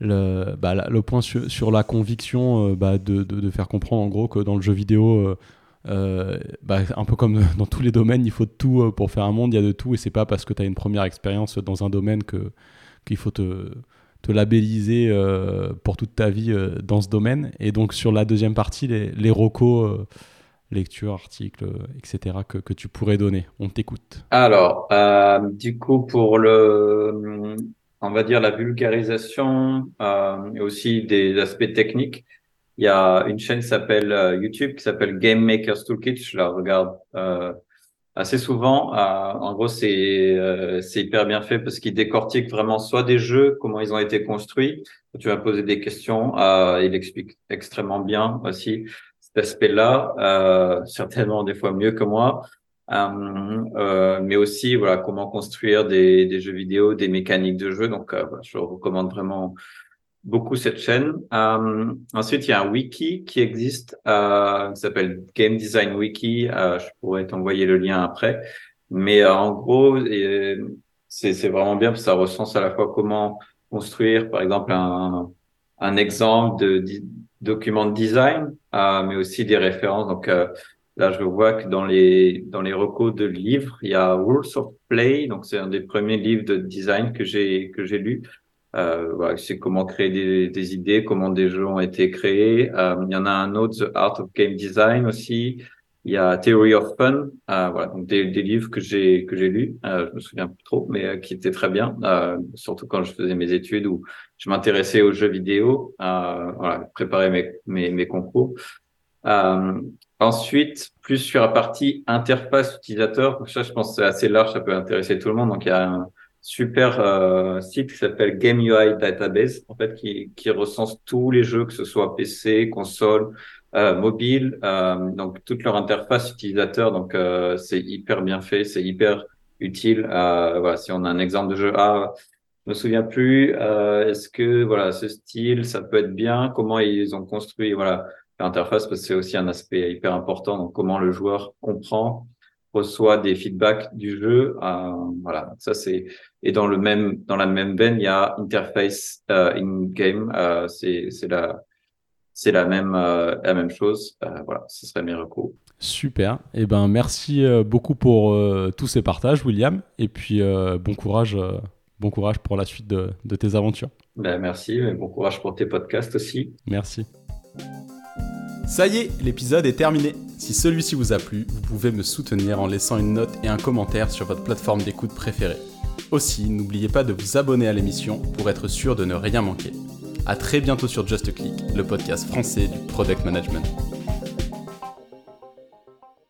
le, bah, le point sur, la conviction euh, bah, de, de, faire comprendre en gros que dans le jeu vidéo, euh, euh, bah, un peu comme dans tous les domaines, il faut de tout pour faire un monde, il y a de tout, et c'est pas parce que tu as une première expérience dans un domaine que qu'il faut te, te labelliser pour toute ta vie dans ce domaine. Et donc sur la deuxième partie, les, les recos, lecture, articles, etc., que, que, tu pourrais donner. On t'écoute. Alors, du coup, pour le on va dire, la vulgarisation euh, et aussi des aspects techniques. Il y a une chaîne qui s'appelle euh, YouTube qui s'appelle Game Maker's Toolkit. Je la regarde euh, assez souvent. Euh, en gros, c'est euh, hyper bien fait parce qu'il décortique vraiment soit des jeux, comment ils ont été construits. Tu vas poser des questions. il explique extrêmement bien aussi cet aspect-là, certainement des fois mieux que moi. Euh, euh, mais aussi voilà comment construire des, des, jeux vidéo, des mécaniques de jeu. Donc, euh, je recommande vraiment beaucoup cette chaîne. Euh, ensuite, il y a un wiki qui existe, euh, qui s'appelle Game Design Wiki. je pourrais t'envoyer le lien après. Mais en gros, c'est vraiment bien parce que ça recense à la fois comment construire, par exemple, un, un exemple de, de document de design, mais aussi des références. Donc, Là, je vois que dans les dans les recos de livres, il y a Rules of Play, donc c'est un des premiers livres de design que j'ai que j'ai lu. Euh, voilà, c'est comment créer des, des, idées, comment des jeux ont été créés. Euh, il y en a un autre, The Art of Game Design aussi. Il y a Theory of Fun, euh, voilà, donc des, des, livres que j'ai que j'ai lus. Euh, je me souviens plus trop, mais euh, qui étaient très bien, euh, surtout quand je faisais mes études ou je m'intéressais aux jeux vidéo. voilà, préparer mes mes, mes concours. Ensuite, plus sur la partie interface utilisateur, ça je pense c'est assez large, ça peut intéresser tout le monde. Donc il y a un super euh, site qui s'appelle Game UI Database, en fait, qui, qui recense tous les jeux, que ce soit PC, console, euh, mobile, euh, donc toute leur interface utilisateur. Donc euh, c'est hyper bien fait, c'est hyper utile. Euh, voilà, si on a un exemple de jeu, ah, je me souviens plus. Est-ce que voilà ce style, ça peut être bien? Comment ils ont construit Voilà l'interface? Parce que c'est aussi un aspect hyper important. Donc, comment le joueur comprend, reçoit des feedbacks du jeu. Euh, voilà, ça c'est et dans le même dans la même veine, il y a interface euh, in game. Euh, c'est c'est la c'est la même euh, la même chose. Euh, voilà, ce serait mes recours. Super. Et eh ben merci euh, beaucoup pour tous ces partages, William. Et puis bon courage. Bon courage pour la suite de, de tes aventures. Ben, merci, et bon courage pour tes podcasts aussi. Merci. Ça y est, l'épisode est terminé. Si celui-ci vous a plu, vous pouvez me soutenir en laissant une note et un commentaire sur votre plateforme d'écoute préférée. Aussi, n'oubliez pas de vous abonner à l'émission pour être sûr de ne rien manquer. A très bientôt sur Just Click, le podcast français du product management.